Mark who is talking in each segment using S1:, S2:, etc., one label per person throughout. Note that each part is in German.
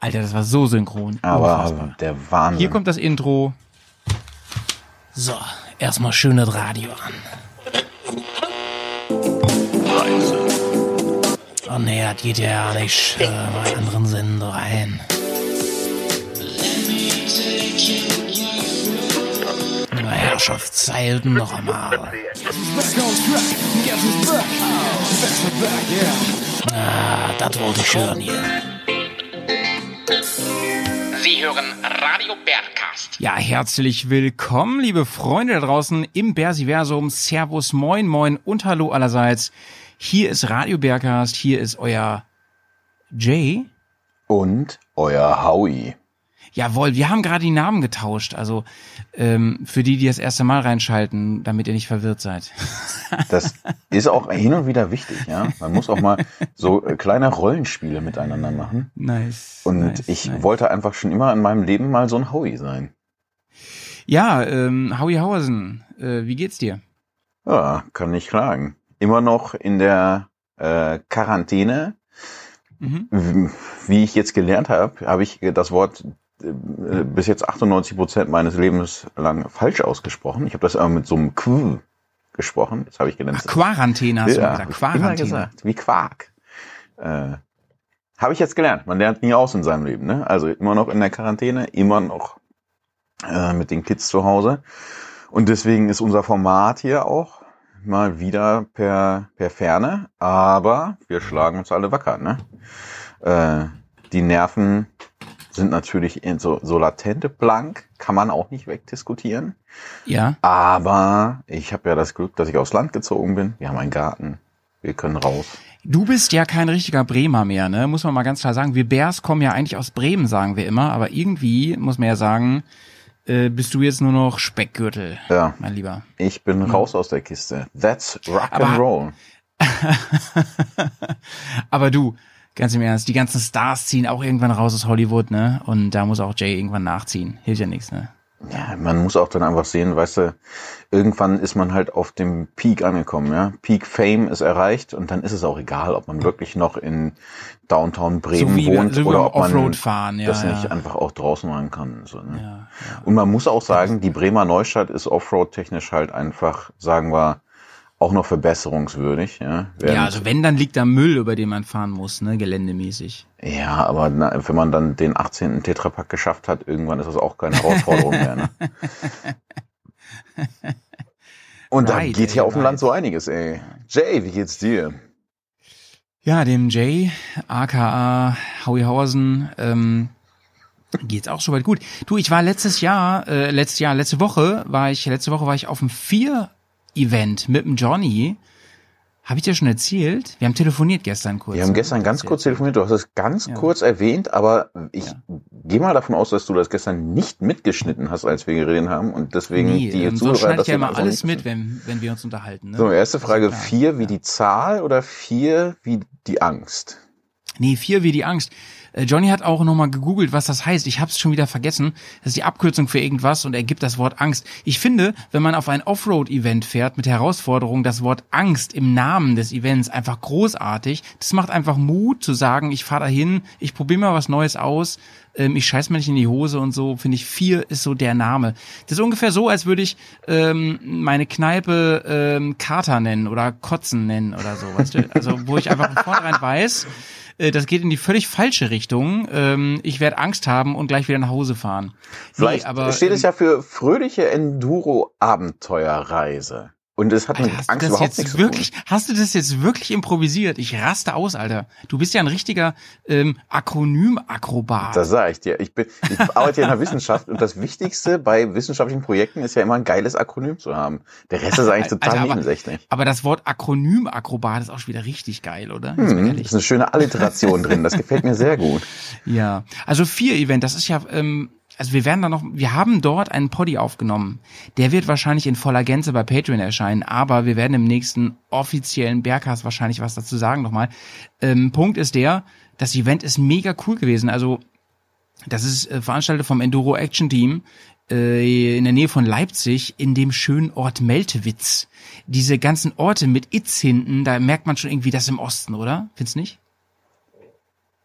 S1: Alter, das war so synchron.
S2: Aber
S1: Unfassbar.
S2: der Wahnsinn.
S1: Hier kommt das Intro. So, erstmal schönes Radio an. Oh nee, das geht ja nicht äh, bei anderen Sender rein. Na, Herrschaftszeiten noch einmal. Ah, das wollte ich hören hier.
S3: Sie hören Radio Bergcast.
S1: Ja, herzlich willkommen, liebe Freunde da draußen im Bersiversum. Servus, moin, moin und hallo allerseits. Hier ist Radio Bergcast, hier ist euer Jay.
S2: Und euer Howie.
S1: Jawohl, wir haben gerade die Namen getauscht. Also ähm, für die, die das erste Mal reinschalten, damit ihr nicht verwirrt seid.
S2: Das ist auch hin und wieder wichtig, ja. Man muss auch mal so äh, kleine Rollenspiele miteinander machen.
S1: nice.
S2: Und
S1: nice,
S2: ich
S1: nice.
S2: wollte einfach schon immer in meinem Leben mal so ein Howie sein.
S1: Ja, ähm, Howie Hausen, äh, wie geht's dir?
S2: Ja, kann nicht klagen. Immer noch in der äh, Quarantäne.
S1: Mhm.
S2: Wie ich jetzt gelernt habe, habe ich das Wort äh, bis jetzt 98 Prozent meines Lebens lang falsch ausgesprochen. Ich habe das aber mit so einem Q gesprochen. Das habe ich gelernt.
S1: Ach, Quarantäne hast du
S2: Ja,
S1: gesagt.
S2: ich immer
S1: Quarantäne.
S2: gesagt, wie Quark. Äh, habe ich jetzt gelernt. Man lernt nie aus in seinem Leben. Ne? Also immer noch in der Quarantäne, immer noch äh, mit den Kids zu Hause. Und deswegen ist unser Format hier auch mal wieder per, per Ferne. Aber wir schlagen uns alle wacker. Ne? Äh, die Nerven sind natürlich so, so latente blank, kann man auch nicht wegdiskutieren.
S1: Ja.
S2: Aber ich habe ja das Glück, dass ich aufs Land gezogen bin. Wir haben einen Garten. Wir können raus.
S1: Du bist ja kein richtiger Bremer mehr, ne? Muss man mal ganz klar sagen. Wir Bärs kommen ja eigentlich aus Bremen, sagen wir immer, aber irgendwie muss man ja sagen, äh, bist du jetzt nur noch Speckgürtel,
S2: Ja,
S1: mein Lieber.
S2: ich bin raus aus der Kiste. That's rock
S1: Aber-
S2: and roll.
S1: aber du, ganz im Ernst, die ganzen Stars ziehen auch irgendwann raus aus Hollywood, ne? Und da muss auch Jay irgendwann nachziehen. Hilft ja nichts, ne?
S2: Ja, man muss auch dann einfach sehen, weißt du, irgendwann ist man halt auf dem Peak angekommen, ja. Peak Fame ist erreicht und dann ist es auch egal, ob man wirklich noch in Downtown Bremen
S1: so wie,
S2: wohnt
S1: so
S2: oder ob man
S1: Offroad fahren, ja.
S2: das
S1: ja.
S2: nicht einfach auch draußen machen kann. So, ne?
S1: ja.
S2: Und man muss auch sagen, die Bremer Neustadt ist Offroad-technisch halt einfach, sagen wir, auch noch verbesserungswürdig. Ja,
S1: ja, also wenn, dann liegt da Müll, über den man fahren muss, ne? Geländemäßig.
S2: Ja, aber na, wenn man dann den 18. Tetrapack geschafft hat, irgendwann ist das auch keine Herausforderung mehr. Ne? Und da
S1: Right,
S2: geht hier
S1: ey,
S2: auf dem
S1: right.
S2: Land so einiges, ey. Jay, wie geht's dir?
S1: Ja, dem Jay, aka Howie Hausen, ähm, geht's auch soweit gut. Du, ich war letztes Jahr, äh, letztes Jahr, letzte Woche war ich, letzte Woche war ich auf dem Vier-Event mit dem Johnny. Habe ich dir schon erzählt? Wir haben telefoniert gestern kurz.
S2: Wir haben
S1: ne?
S2: gestern ganz kurz telefoniert, du hast es ganz
S1: Ja.
S2: kurz erwähnt, aber ich
S1: Ja.
S2: gehe mal davon aus, dass du das gestern nicht mitgeschnitten hast, als wir geredet haben und deswegen
S1: Nee,
S2: die
S1: ähm,
S2: Zuhörer
S1: sonst schneide ich ja immer alles mit, wenn, wenn wir uns unterhalten. Ne?
S2: So, erste Frage, vier wie
S1: ja.
S2: die Zahl oder vier wie die Angst?
S1: Nee, vier wie die Angst. Äh, Johnny hat auch nochmal gegoogelt, was das heißt. Ich habe es schon wieder vergessen. Das ist die Abkürzung für irgendwas und er gibt das Wort Angst. Ich finde, wenn man auf ein Offroad-Event fährt mit Herausforderungen, das Wort Angst im Namen des Events einfach großartig. Das macht einfach Mut zu sagen, ich fahre dahin, ich probiere mal was Neues aus, ähm, ich scheiß mir nicht in die Hose und so. Finde ich, vier ist so der Name. Das ist ungefähr so, als würde ich ähm, meine Kneipe ähm, Kater nennen oder Kotzen nennen oder so, weißt du? Also wo ich einfach von vornherein weiß, äh, das geht in die völlig falsche Richtung. Ähm, ich werde Angst haben und gleich wieder nach Hause fahren.
S2: Vielleicht
S1: nee, aber,
S2: steht es
S1: ähm,
S2: ja für fröhliche Enduro-Abenteuerreise. Und es hat
S1: Alter,
S2: mit
S1: hast du
S2: Angst
S1: das
S2: überhaupt
S1: jetzt
S2: nichts
S1: wirklich,
S2: zu tun.
S1: hast du das jetzt wirklich improvisiert? Ich raste aus, Alter. Du bist ja ein richtiger ähm, Akronym-Akrobat.
S2: Das sage ich dir. Ich, bin, ich arbeite ja in der Wissenschaft und das Wichtigste bei wissenschaftlichen Projekten ist ja immer ein geiles Akronym zu haben. Der Rest ist eigentlich total
S1: Alter, aber-
S2: nebensächlich.
S1: Aber das Wort Akronym-Akrobat ist auch schon wieder richtig geil, oder?
S2: Hm, ist eine schöne Alliteration drin. Das gefällt mir sehr gut.
S1: Ja, also vier Event, das ist ja, ähm, also wir werden da noch, wir haben dort einen Poddy aufgenommen. Der wird wahrscheinlich in voller Gänze bei Patreon erscheinen, aber wir werden im nächsten offiziellen Bergcast wahrscheinlich was dazu sagen nochmal. Ähm, Punkt ist der, das Event ist mega cool gewesen. Also das ist äh, veranstaltet vom Enduro Action Team äh, in der Nähe von Leipzig in dem schönen Ort Meltewitz. Diese ganzen Orte mit Itz hinten, da merkt man schon irgendwie das im Osten, oder? Findest nicht?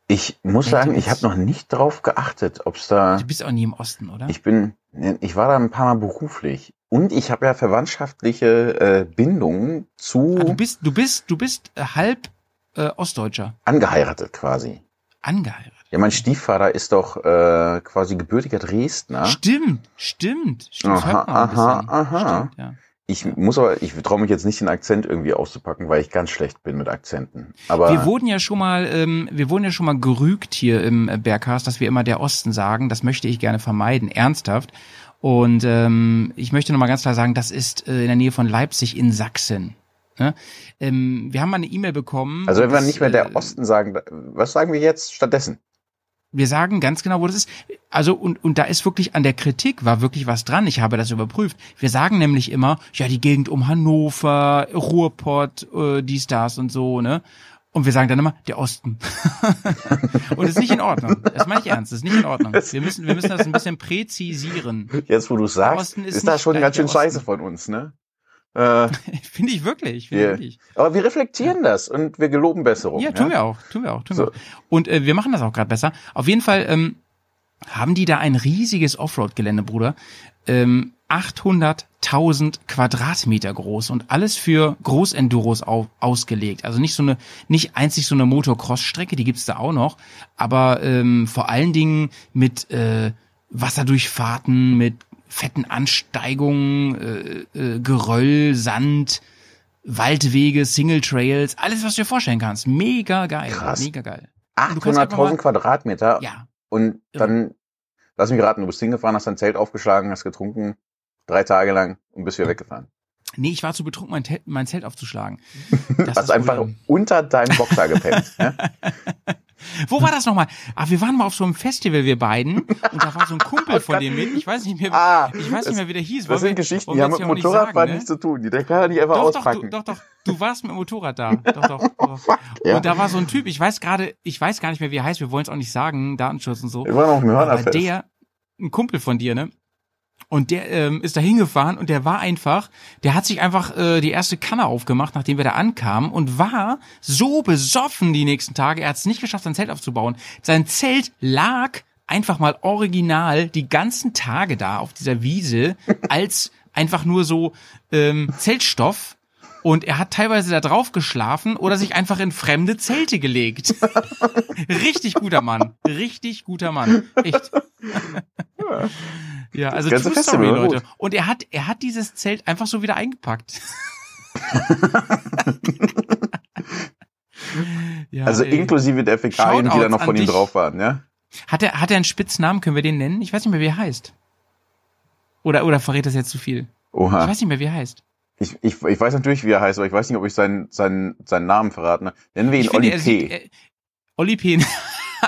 S2: Ich muss sagen, ich habe noch nicht drauf geachtet, ob's da.
S1: Du bist auch nie im Osten, oder?
S2: Ich bin, ich war da ein paar Mal beruflich und ich habe ja verwandtschaftliche äh, Bindungen zu
S1: ah, du bist, du bist, du bist äh, halb äh, Ostdeutscher.
S2: angeheiratet quasi.
S1: Angeheiratet.
S2: Ja, mein Stiefvater ist doch äh, quasi gebürtiger Dresdner.
S1: Stimmt, stimmt. stimmt
S2: Aha, aha, aha.
S1: Stimmt, ja.
S2: Ich muss aber, ich traue mich jetzt nicht den Akzent irgendwie auszupacken, weil ich ganz schlecht bin mit Akzenten. Aber
S1: Wir wurden ja schon mal, ähm, wir wurden ja schon mal gerügt hier im Bergcast, dass wir immer der Osten sagen. Das möchte ich gerne vermeiden, ernsthaft. Und ähm, ich möchte noch mal ganz klar sagen, das ist äh, in der Nähe von Leipzig in Sachsen. Ne? Ähm, wir haben mal eine E-Mail bekommen.
S2: also wenn wir nicht mehr der
S1: äh,
S2: Osten sagen, was sagen wir jetzt stattdessen?
S1: Wir sagen ganz genau, wo das ist. Also und und da ist wirklich an der Kritik war wirklich was dran. Ich habe das überprüft. Wir sagen nämlich immer, ja die Gegend um Hannover, Ruhrpott, äh, dies das und so ne. Und wir sagen dann immer der Osten. und das ist nicht in Ordnung. Das meine ich ernst. Das ist nicht in Ordnung. Wir müssen wir müssen das ein bisschen präzisieren.
S2: Jetzt, wo du sagst,
S1: ist
S2: ist, das schon ganz schön scheiße von uns, ne? Äh,
S1: Finde ich wirklich. Finde
S2: Ja.
S1: ich wirklich.
S2: aber wir reflektieren das und wir geloben Besserung.
S1: Ja, tun wir auch, tun wir auch, tun
S2: So.
S1: wir auch. Und äh, wir machen das auch gerade besser. Auf jeden Fall ähm, haben die da ein riesiges Offroad-Gelände, Bruder. Ähm, 800.000 Quadratmeter groß und alles für Großenduros au ausgelegt. Also nicht so eine, nicht einzig so eine Motocross-Strecke, die gibt's da auch noch, aber ähm, vor allen Dingen mit äh, Wasserdurchfahrten, mit fetten Ansteigungen, äh, äh, Geröll, Sand, Waldwege, Single Trails, alles, was du dir vorstellen kannst. Mega geil.
S2: Krass.
S1: Mega geil. Du kannst einfach
S2: 800.000
S1: mal-
S2: Quadratmeter
S1: Ja.
S2: und dann, lass mich raten, du bist hingefahren, hast dein Zelt aufgeschlagen, hast getrunken, drei Tage lang und bist wieder weggefahren.
S1: Nee, ich war zu betrunken, mein, Tel mein Zelt aufzuschlagen. Das
S2: hast einfach unter deinem Boxer gepennt. ne?
S1: Wo war das nochmal? Ah, wir waren mal auf so einem Festival, wir beiden, und da war so ein Kumpel von dem mit. Ich weiß nicht mehr,
S2: Ah,
S1: ich weiß nicht mehr, wie der hieß.
S2: Das sind
S1: wir-
S2: Geschichten, die haben mit Motorradfahren
S1: sagen,
S2: nichts zu tun. Die kann er nicht einfach
S1: Doch, doch,
S2: auspacken.
S1: doch, doch, du warst mit dem Motorrad da. Doch, doch. doch.
S2: ja.
S1: Und da war so ein Typ, ich weiß gerade, ich weiß gar nicht mehr, wie er heißt, wir wollen es auch nicht sagen, Datenschutz und so.
S2: Wir waren auf dem Hörnerfest.
S1: der, ein Kumpel von dir, ne? Und der ähm, ist da hingefahren und der war einfach, der hat sich einfach äh, die erste Kanne aufgemacht, nachdem wir da ankamen und war so besoffen die nächsten Tage. Er hat es nicht geschafft, sein Zelt aufzubauen. Sein Zelt lag einfach mal original die ganzen Tage da auf dieser Wiese als einfach nur so ähm, Zeltstoff. Und er hat teilweise da drauf geschlafen oder sich einfach in fremde Zelte gelegt. Richtig guter Mann. Richtig guter Mann. Echt. Ja, also
S2: ganze
S1: True Story, Leute. Und er hat, er hat dieses Zelt einfach so wieder eingepackt. ja,
S2: also
S1: ey.
S2: inklusive der Fäkalien, die da noch von ihm
S1: dich.
S2: drauf waren, ja?
S1: Hat er, hat er einen Spitznamen? Können wir den nennen? Ich weiß nicht mehr, wie er heißt. Oder, oder verrät das jetzt zu viel? Ich
S2: Oha.
S1: weiß nicht mehr, wie er heißt.
S2: Ich, ich, ich weiß natürlich, wie er heißt, aber ich weiß nicht, ob ich seinen, seinen, seinen Namen verraten habe. Nennen wir ihn Oli
S1: er
S2: P.
S1: sieht, er, Oli P.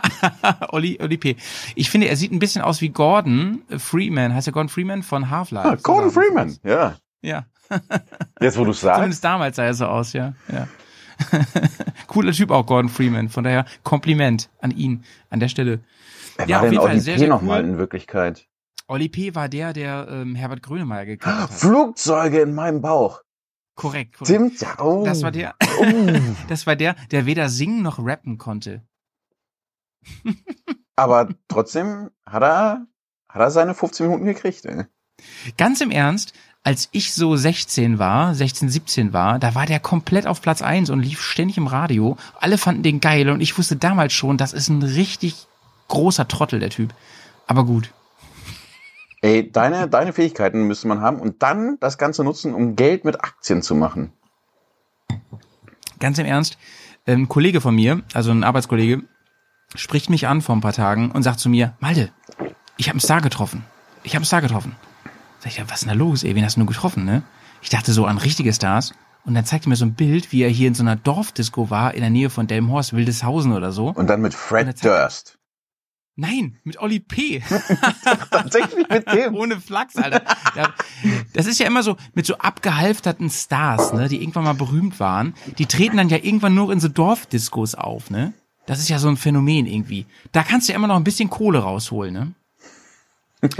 S1: Oli, Oli P. Ich finde, er sieht ein bisschen aus wie Gordon Freeman. Heißt er Gordon Freeman von Half-Life?
S2: ah, Gordon Freeman, ja.
S1: Ja.
S2: Jetzt, wo du sagst.
S1: Zumindest damals sah er so aus, ja. ja. Cooler Typ auch, Gordon Freeman. Von daher Kompliment an ihn an der Stelle.
S2: Wer
S1: Ja,
S2: war
S1: auf
S2: denn
S1: jeden Fall
S2: Oli
S1: sehr,
S2: P
S1: sehr
S2: nochmal
S1: cool.
S2: in Wirklichkeit?
S1: Oli P. war der, der ähm, Herbert Grönemeyer gekauft hat.
S2: Flugzeuge in meinem Bauch.
S1: Korrekt, korrekt.
S2: Stimmt, ja. Oh.
S1: Das war der,
S2: Oh.
S1: das war der, der weder singen noch rappen konnte.
S2: Aber trotzdem hat er, hat er seine 15 Minuten gekriegt, ey.
S1: Ganz im Ernst, als ich so 16 war, 16, 17 war, da war der komplett auf Platz 1 und lief ständig im Radio. Alle fanden den geil und ich wusste damals schon, das ist ein richtig großer Trottel, der Typ. Aber gut.
S2: Ey, deine, deine Fähigkeiten müsste man haben und dann das Ganze nutzen, um Geld mit Aktien zu machen.
S1: Ganz im Ernst, ein Kollege von mir, also ein Arbeitskollege, spricht mich an vor ein paar Tagen und sagt zu mir, Malde, ich habe einen Star getroffen. Ich habe einen Star getroffen. Sag ich, ja, was ist denn da los, ey? Wen hast du nur getroffen, ne? Ich dachte so an richtige Stars. Und dann zeigte er mir so ein Bild, wie er hier in so einer Dorfdisco war, in der Nähe von Delmhorst, Wildeshausen oder so.
S2: Und dann mit Fred
S1: hat-
S2: Durst.
S1: Nein, mit Olli P.
S2: Tatsächlich mit dem.
S1: Ohne Flachs, Alter. Das ist ja immer so mit so abgehalfterten Stars, ne, die irgendwann mal berühmt waren. Die treten dann ja irgendwann nur in so Dorfdiscos auf, ne? Das ist ja so ein Phänomen irgendwie. Da kannst du ja immer noch ein bisschen Kohle rausholen, ne?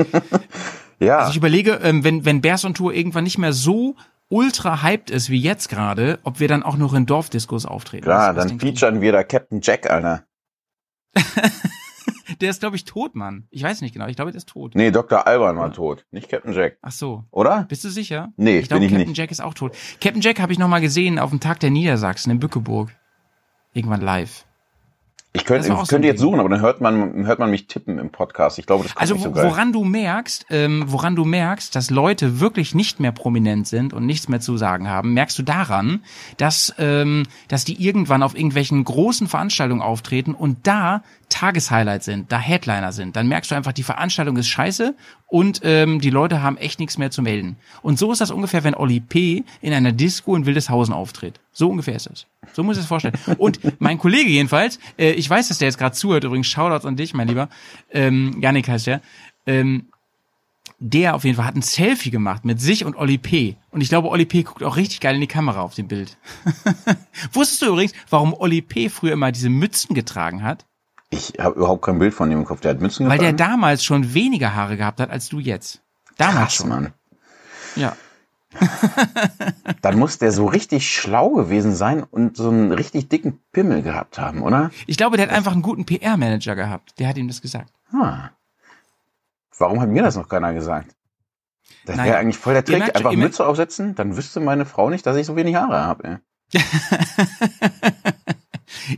S2: Ja.
S1: Also ich überlege, ähm, wenn, wenn Bears on Tour irgendwann nicht mehr so ultra hyped ist wie jetzt gerade, ob wir dann auch noch in Dorfdiscos auftreten.
S2: Klar, dann featuren wir da Captain Jack, Alter.
S1: Der ist, glaube ich, tot, Mann. Ich weiß nicht genau. Ich glaube, der ist tot.
S2: Nee, Dr. Alban war tot, nicht Captain Jack.
S1: Ach so.
S2: Oder?
S1: Bist du sicher?
S2: Nee,
S1: ich glaube, Captain
S2: nicht.
S1: Jack ist auch tot. Captain Jack habe ich noch mal gesehen auf dem Tag der Niedersachsen in Bückeburg. Irgendwann live.
S2: Ich könnte, ich könnte jetzt suchen, aber dann hört man, hört man mich tippen im Podcast. Ich glaube, das kommt
S1: Also
S2: so
S1: woran du merkst, ähm, woran du merkst, dass Leute wirklich nicht mehr prominent sind und nichts mehr zu sagen haben, merkst du daran, dass ähm, dass die irgendwann auf irgendwelchen großen Veranstaltungen auftreten und da Tageshighlights sind, da Headliner sind. Dann merkst du einfach, die Veranstaltung ist scheiße und ähm, die Leute haben echt nichts mehr zu melden. Und so ist das ungefähr, wenn Oli P. in einer Disco in Wildeshausen auftritt. So ungefähr ist es. So muss ich es vorstellen. Und mein Kollege jedenfalls, äh, ich weiß, dass der jetzt gerade zuhört, übrigens Shoutouts an dich, mein Lieber, ähm, Yannick heißt der, ähm, der auf jeden Fall hat ein Selfie gemacht mit sich und Oli P. Und ich glaube, Oli P. guckt auch richtig geil in die Kamera auf dem Bild. Wusstest du übrigens, warum Oli P. früher immer diese Mützen getragen hat?
S2: Ich habe überhaupt kein Bild von dem im Kopf. Der hat Mützen
S1: Weil der
S2: getragen?
S1: damals schon weniger Haare gehabt hat als du jetzt. Damals
S2: Krass,
S1: schon.
S2: Mann.
S1: Ja.
S2: Dann muss der so richtig schlau gewesen sein und so einen richtig dicken Pimmel gehabt haben, oder?
S1: Ich glaube, der hat einfach einen guten PR-Manager gehabt. Der hat ihm das gesagt.
S2: Ah. Warum hat mir das noch keiner gesagt? Das wäre eigentlich voll der Trick.
S1: merkt
S2: Einfach Mütze aufsetzen, dann wüsste meine Frau nicht, dass ich so wenig Haare habe.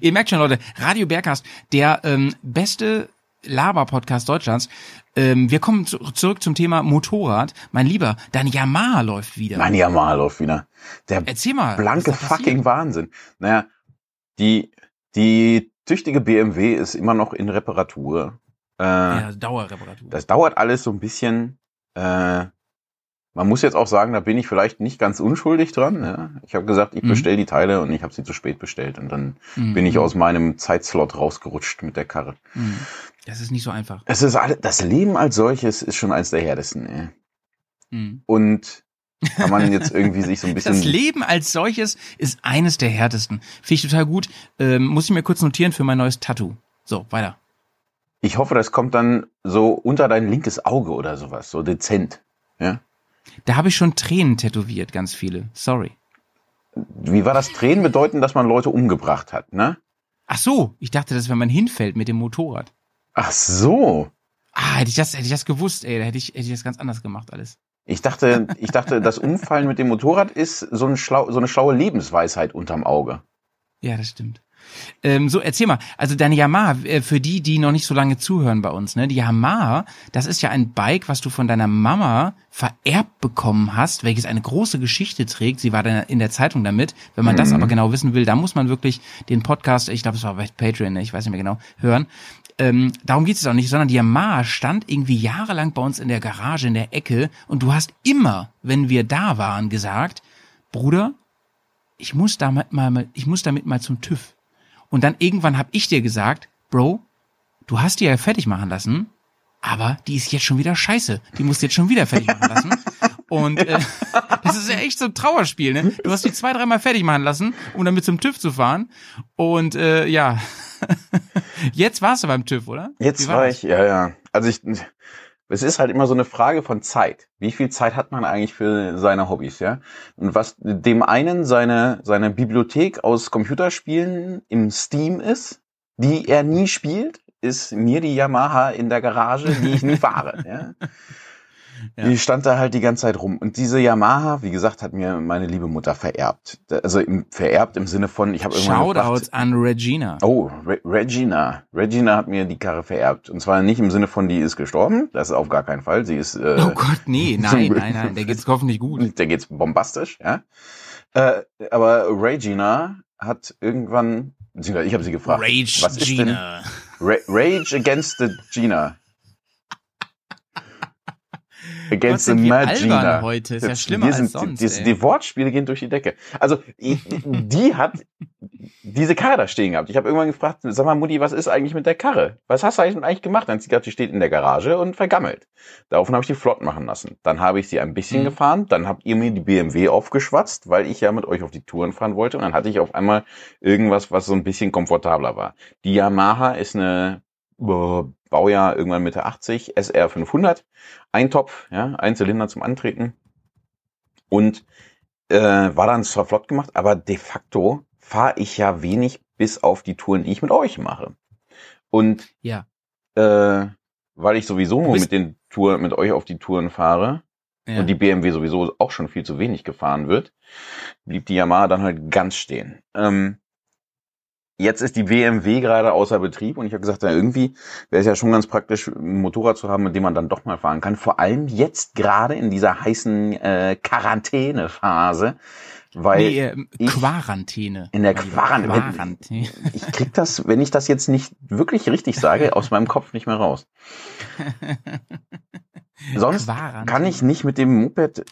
S1: Ihr merkt schon, Leute, Radio Bergkast, der ähm, beste Laber-Podcast Deutschlands. Ähm, wir kommen zu, zurück zum Thema Motorrad. Mein Lieber, dein Yamaha läuft wieder.
S2: Mein Yamaha läuft wieder. Der
S1: Erzähl mal.
S2: blanke fucking? Wahnsinn. Naja, die, die tüchtige BMW ist immer noch in Reparatur. Äh,
S1: Ja, Dauerreparatur.
S2: Das dauert alles so ein bisschen. Äh, man muss jetzt auch sagen, da bin ich vielleicht nicht ganz unschuldig dran. Ja? Ich habe gesagt, ich
S1: Mhm.
S2: bestelle die Teile und ich habe sie zu spät bestellt. Und dann
S1: Mhm.
S2: bin ich aus meinem Zeitslot rausgerutscht mit der Karre.
S1: Mhm. Das ist nicht so einfach.
S2: Es ist alle, das Leben als solches ist schon eins der härtesten. Ey.
S1: Mhm.
S2: Und kann man jetzt irgendwie sich so ein bisschen
S1: Das Leben als solches ist eines der härtesten. Finde ich total gut. Ähm, muss ich mir kurz notieren für mein neues Tattoo. So, weiter.
S2: Ich hoffe, das kommt dann so unter dein linkes Auge oder sowas, so dezent. Ja?
S1: Da habe ich schon Tränen tätowiert, ganz viele. Sorry.
S2: Wie war das? Tränen bedeuten, dass man Leute umgebracht hat, ne?
S1: Ach so, ich dachte, das wenn man hinfällt mit dem Motorrad.
S2: Ach so.
S1: Ah, hätte ich das, hätte ich das gewusst, ey, da hätte ich, hätte ich das ganz anders gemacht alles.
S2: Ich dachte, ich dachte, das Umfallen mit dem Motorrad ist so, ein schlau, so eine schlaue Lebensweisheit unterm Auge.
S1: Ja, das stimmt. Ähm, so, erzähl mal, also deine Yamaha, äh, für die, die noch nicht so lange zuhören bei uns, ne, die Yamaha, das ist ja ein Bike, was du von deiner Mama vererbt bekommen hast, welches eine große Geschichte trägt. Sie war dann in der Zeitung damit. Wenn man das
S2: Mhm.
S1: aber genau wissen will, dann muss man wirklich den Podcast, ich glaube, es war bei Patreon, ne, ich weiß nicht mehr genau, hören. Ähm, darum geht es auch nicht, sondern die Yamaha stand irgendwie jahrelang bei uns in der Garage, in der Ecke und du hast immer, wenn wir da waren, gesagt, Bruder, ich muss damit mal, ich muss damit mal zum TÜV. Und dann irgendwann hab ich dir gesagt, Bro, du hast die ja fertig machen lassen, aber die ist jetzt schon wieder scheiße. Die musst du jetzt schon wieder fertig machen lassen. Und äh, das ist ja echt so ein Trauerspiel, ne? Du hast die zwei, dreimal fertig machen lassen, um damit zum TÜV zu fahren. Und äh, ja, jetzt warst du beim TÜV, oder?
S2: Jetzt war
S1: das?
S2: ich, ja, ja. Also ich, es ist halt immer so eine Frage von Zeit. Wie viel Zeit hat man eigentlich für seine Hobbys, ja? Und was dem einen seine, seine Bibliothek aus Computerspielen im Steam ist, die er nie spielt, ist mir die Yamaha in der Garage, die ich nie fahre, ja?
S1: Ja.
S2: Die stand da halt die ganze Zeit rum. Und diese Yamaha, wie gesagt, hat mir meine liebe Mutter vererbt. Also im, vererbt im Sinne von, ich habe irgendwann
S1: Shoutouts an Regina.
S2: Oh, Re Regina. Regina hat mir die Karre vererbt. Und zwar nicht im Sinne von, die ist gestorben. Das ist auf gar keinen Fall. Sie ist, äh,
S1: Oh Gott, nee, nein, nein, nein, der geht's hoffentlich gut.
S2: der geht's bombastisch, ja. Äh, aber Regina hat irgendwann, ich habe sie gefragt,
S1: Rage
S2: was ist
S1: Gina.
S2: Ra Rage against the Gina.
S1: Gott,
S2: Against the
S1: sind wir
S2: Mad
S1: albern
S2: Gina.
S1: heute. Ist ja schlimmer
S2: wir
S1: als
S2: sind,
S1: sonst,
S2: Die,
S1: ey.
S2: die Wortspiele gehen durch die Decke. Also, die hat diese Karre da stehen gehabt. Ich habe irgendwann gefragt, sag mal, Mutti, was ist eigentlich mit der Karre? Was hast du eigentlich gemacht? Dann hat sie gesagt, die steht in der Garage und vergammelt. Daraufhin habe ich die flott machen lassen. Dann habe ich sie ein bisschen
S1: Mhm.
S2: gefahren. Dann habt ihr mir die BMW aufgeschwatzt, weil ich ja mit euch auf die Touren fahren wollte. Und dann hatte ich auf einmal irgendwas, was so ein bisschen komfortabler war. Die Yamaha ist eine Baujahr irgendwann Mitte 80, SR 500. Eintopf, ja, ein Zylinder zum Antreten. Und äh, war dann zwar flott gemacht, aber de facto fahre ich ja wenig bis auf die Touren, die ich mit euch mache. Und
S1: Ja.
S2: äh, weil ich sowieso nur mit den Tour, mit euch auf die Touren fahre
S1: ja.
S2: und die BMW sowieso auch schon viel zu wenig gefahren wird, blieb die Yamaha dann halt ganz stehen. Ähm, jetzt ist die BMW gerade außer Betrieb und ich habe gesagt, ja, irgendwie wäre es ja schon ganz praktisch, ein Motorrad zu haben, mit dem man dann doch mal fahren kann. Vor allem jetzt gerade in dieser heißen äh, Quarantänephase, weil
S1: nee, äh,
S2: ich-
S1: Quarantäne.
S2: in der Quarantäne-
S1: Quarantäne.
S2: ich krieg das, wenn ich das jetzt nicht wirklich richtig sage, aus meinem Kopf nicht mehr raus. Sonst
S1: Quarantäne.
S2: kann ich nicht mit dem Moped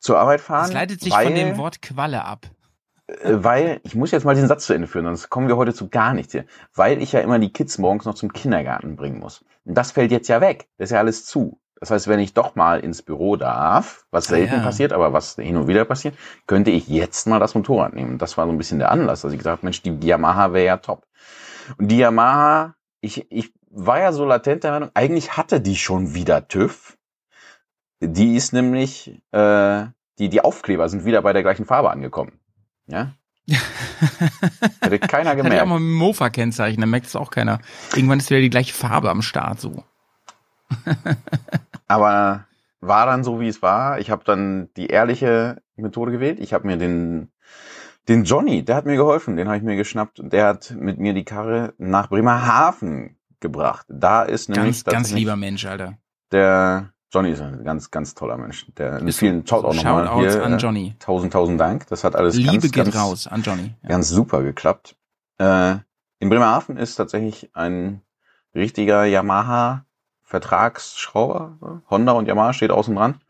S2: zur Arbeit fahren.
S1: Das leitet sich von dem Wort Qualle ab.
S2: Äh, weil, ich muss jetzt mal diesen Satz zu Ende führen, sonst kommen wir heute zu gar nichts hier. Weil ich ja immer die Kids morgens noch zum Kindergarten bringen muss. Und das fällt jetzt ja weg. Das ist ja alles zu. Das heißt, wenn ich doch mal ins Büro darf, was
S1: Ah,
S2: selten
S1: ja.
S2: passiert, aber was hin und wieder passiert, könnte ich jetzt mal das Motorrad nehmen. Das war so ein bisschen der Anlass, dass ich gesagt habe, Mensch, die Yamaha wäre ja top. Und die Yamaha, ich, ich war ja so latent der Meinung, eigentlich hatte die schon wieder TÜV. Die ist nämlich, äh, die, die Aufkleber sind wieder bei der gleichen Farbe angekommen. Ja? Hätte keiner
S1: Hatte ich auch
S2: gemerkt.
S1: mal mit Mofa-Kennzeichen, da merkt es auch keiner. Irgendwann ist wieder die gleiche Farbe am Start so.
S2: Aber war dann so, wie es war. Ich habe dann die ehrliche Methode gewählt. Ich habe mir den, den Johnny, der hat mir geholfen, den habe ich mir geschnappt und der hat mit mir die Karre nach Bremerhaven gebracht. Da ist nämlich
S1: Ganz, ganz lieber Mensch, Alter.
S2: der Johnny ist ein ganz, ganz toller Mensch. Der
S1: Ist
S2: vielen
S1: so.
S2: Schaut auch nochmal hier.
S1: an
S2: äh,
S1: Johnny.
S2: Tausend, tausend Dank. Das hat alles
S1: Liebe
S2: ganz,
S1: geht
S2: ganz,
S1: raus an Johnny. Ja.
S2: ganz super geklappt. Äh, in Bremerhaven ist tatsächlich ein richtiger Yamaha Vertragsschrauber. Honda und Yamaha steht außen dran.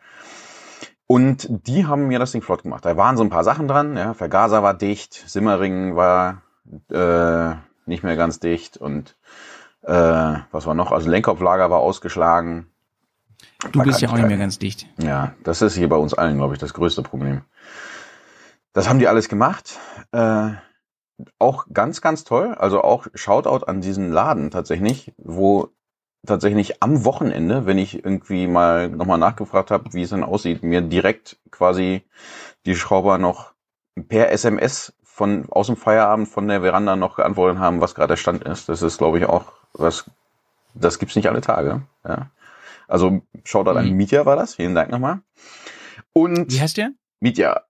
S2: Und die haben mir das Ding flott gemacht. Da waren so ein paar Sachen dran. Ja, Vergaser war dicht, Simmering war äh, nicht mehr ganz dicht und äh, was war noch? Also Lenkkopflager war ausgeschlagen.
S1: Du bist ja auch nicht mehr ganz dicht.
S2: Ja, das ist hier bei uns allen, glaube ich, das größte Problem. Das haben die alles gemacht. Äh, auch ganz, ganz toll. Also auch Shoutout an diesen Laden tatsächlich, wo tatsächlich am Wochenende, wenn ich irgendwie mal nochmal nachgefragt habe, wie es denn aussieht, mir direkt quasi die Schrauber noch per SMS von aus dem Feierabend von der Veranda noch geantwortet haben, was gerade der Stand ist. Das ist, glaube ich, auch was, das gibt's nicht alle Tage. Ja. Also Shoutout an
S1: Mhm.
S2: Mietja war das. Vielen Dank nochmal. Und
S1: Wie heißt der?
S2: Mietja,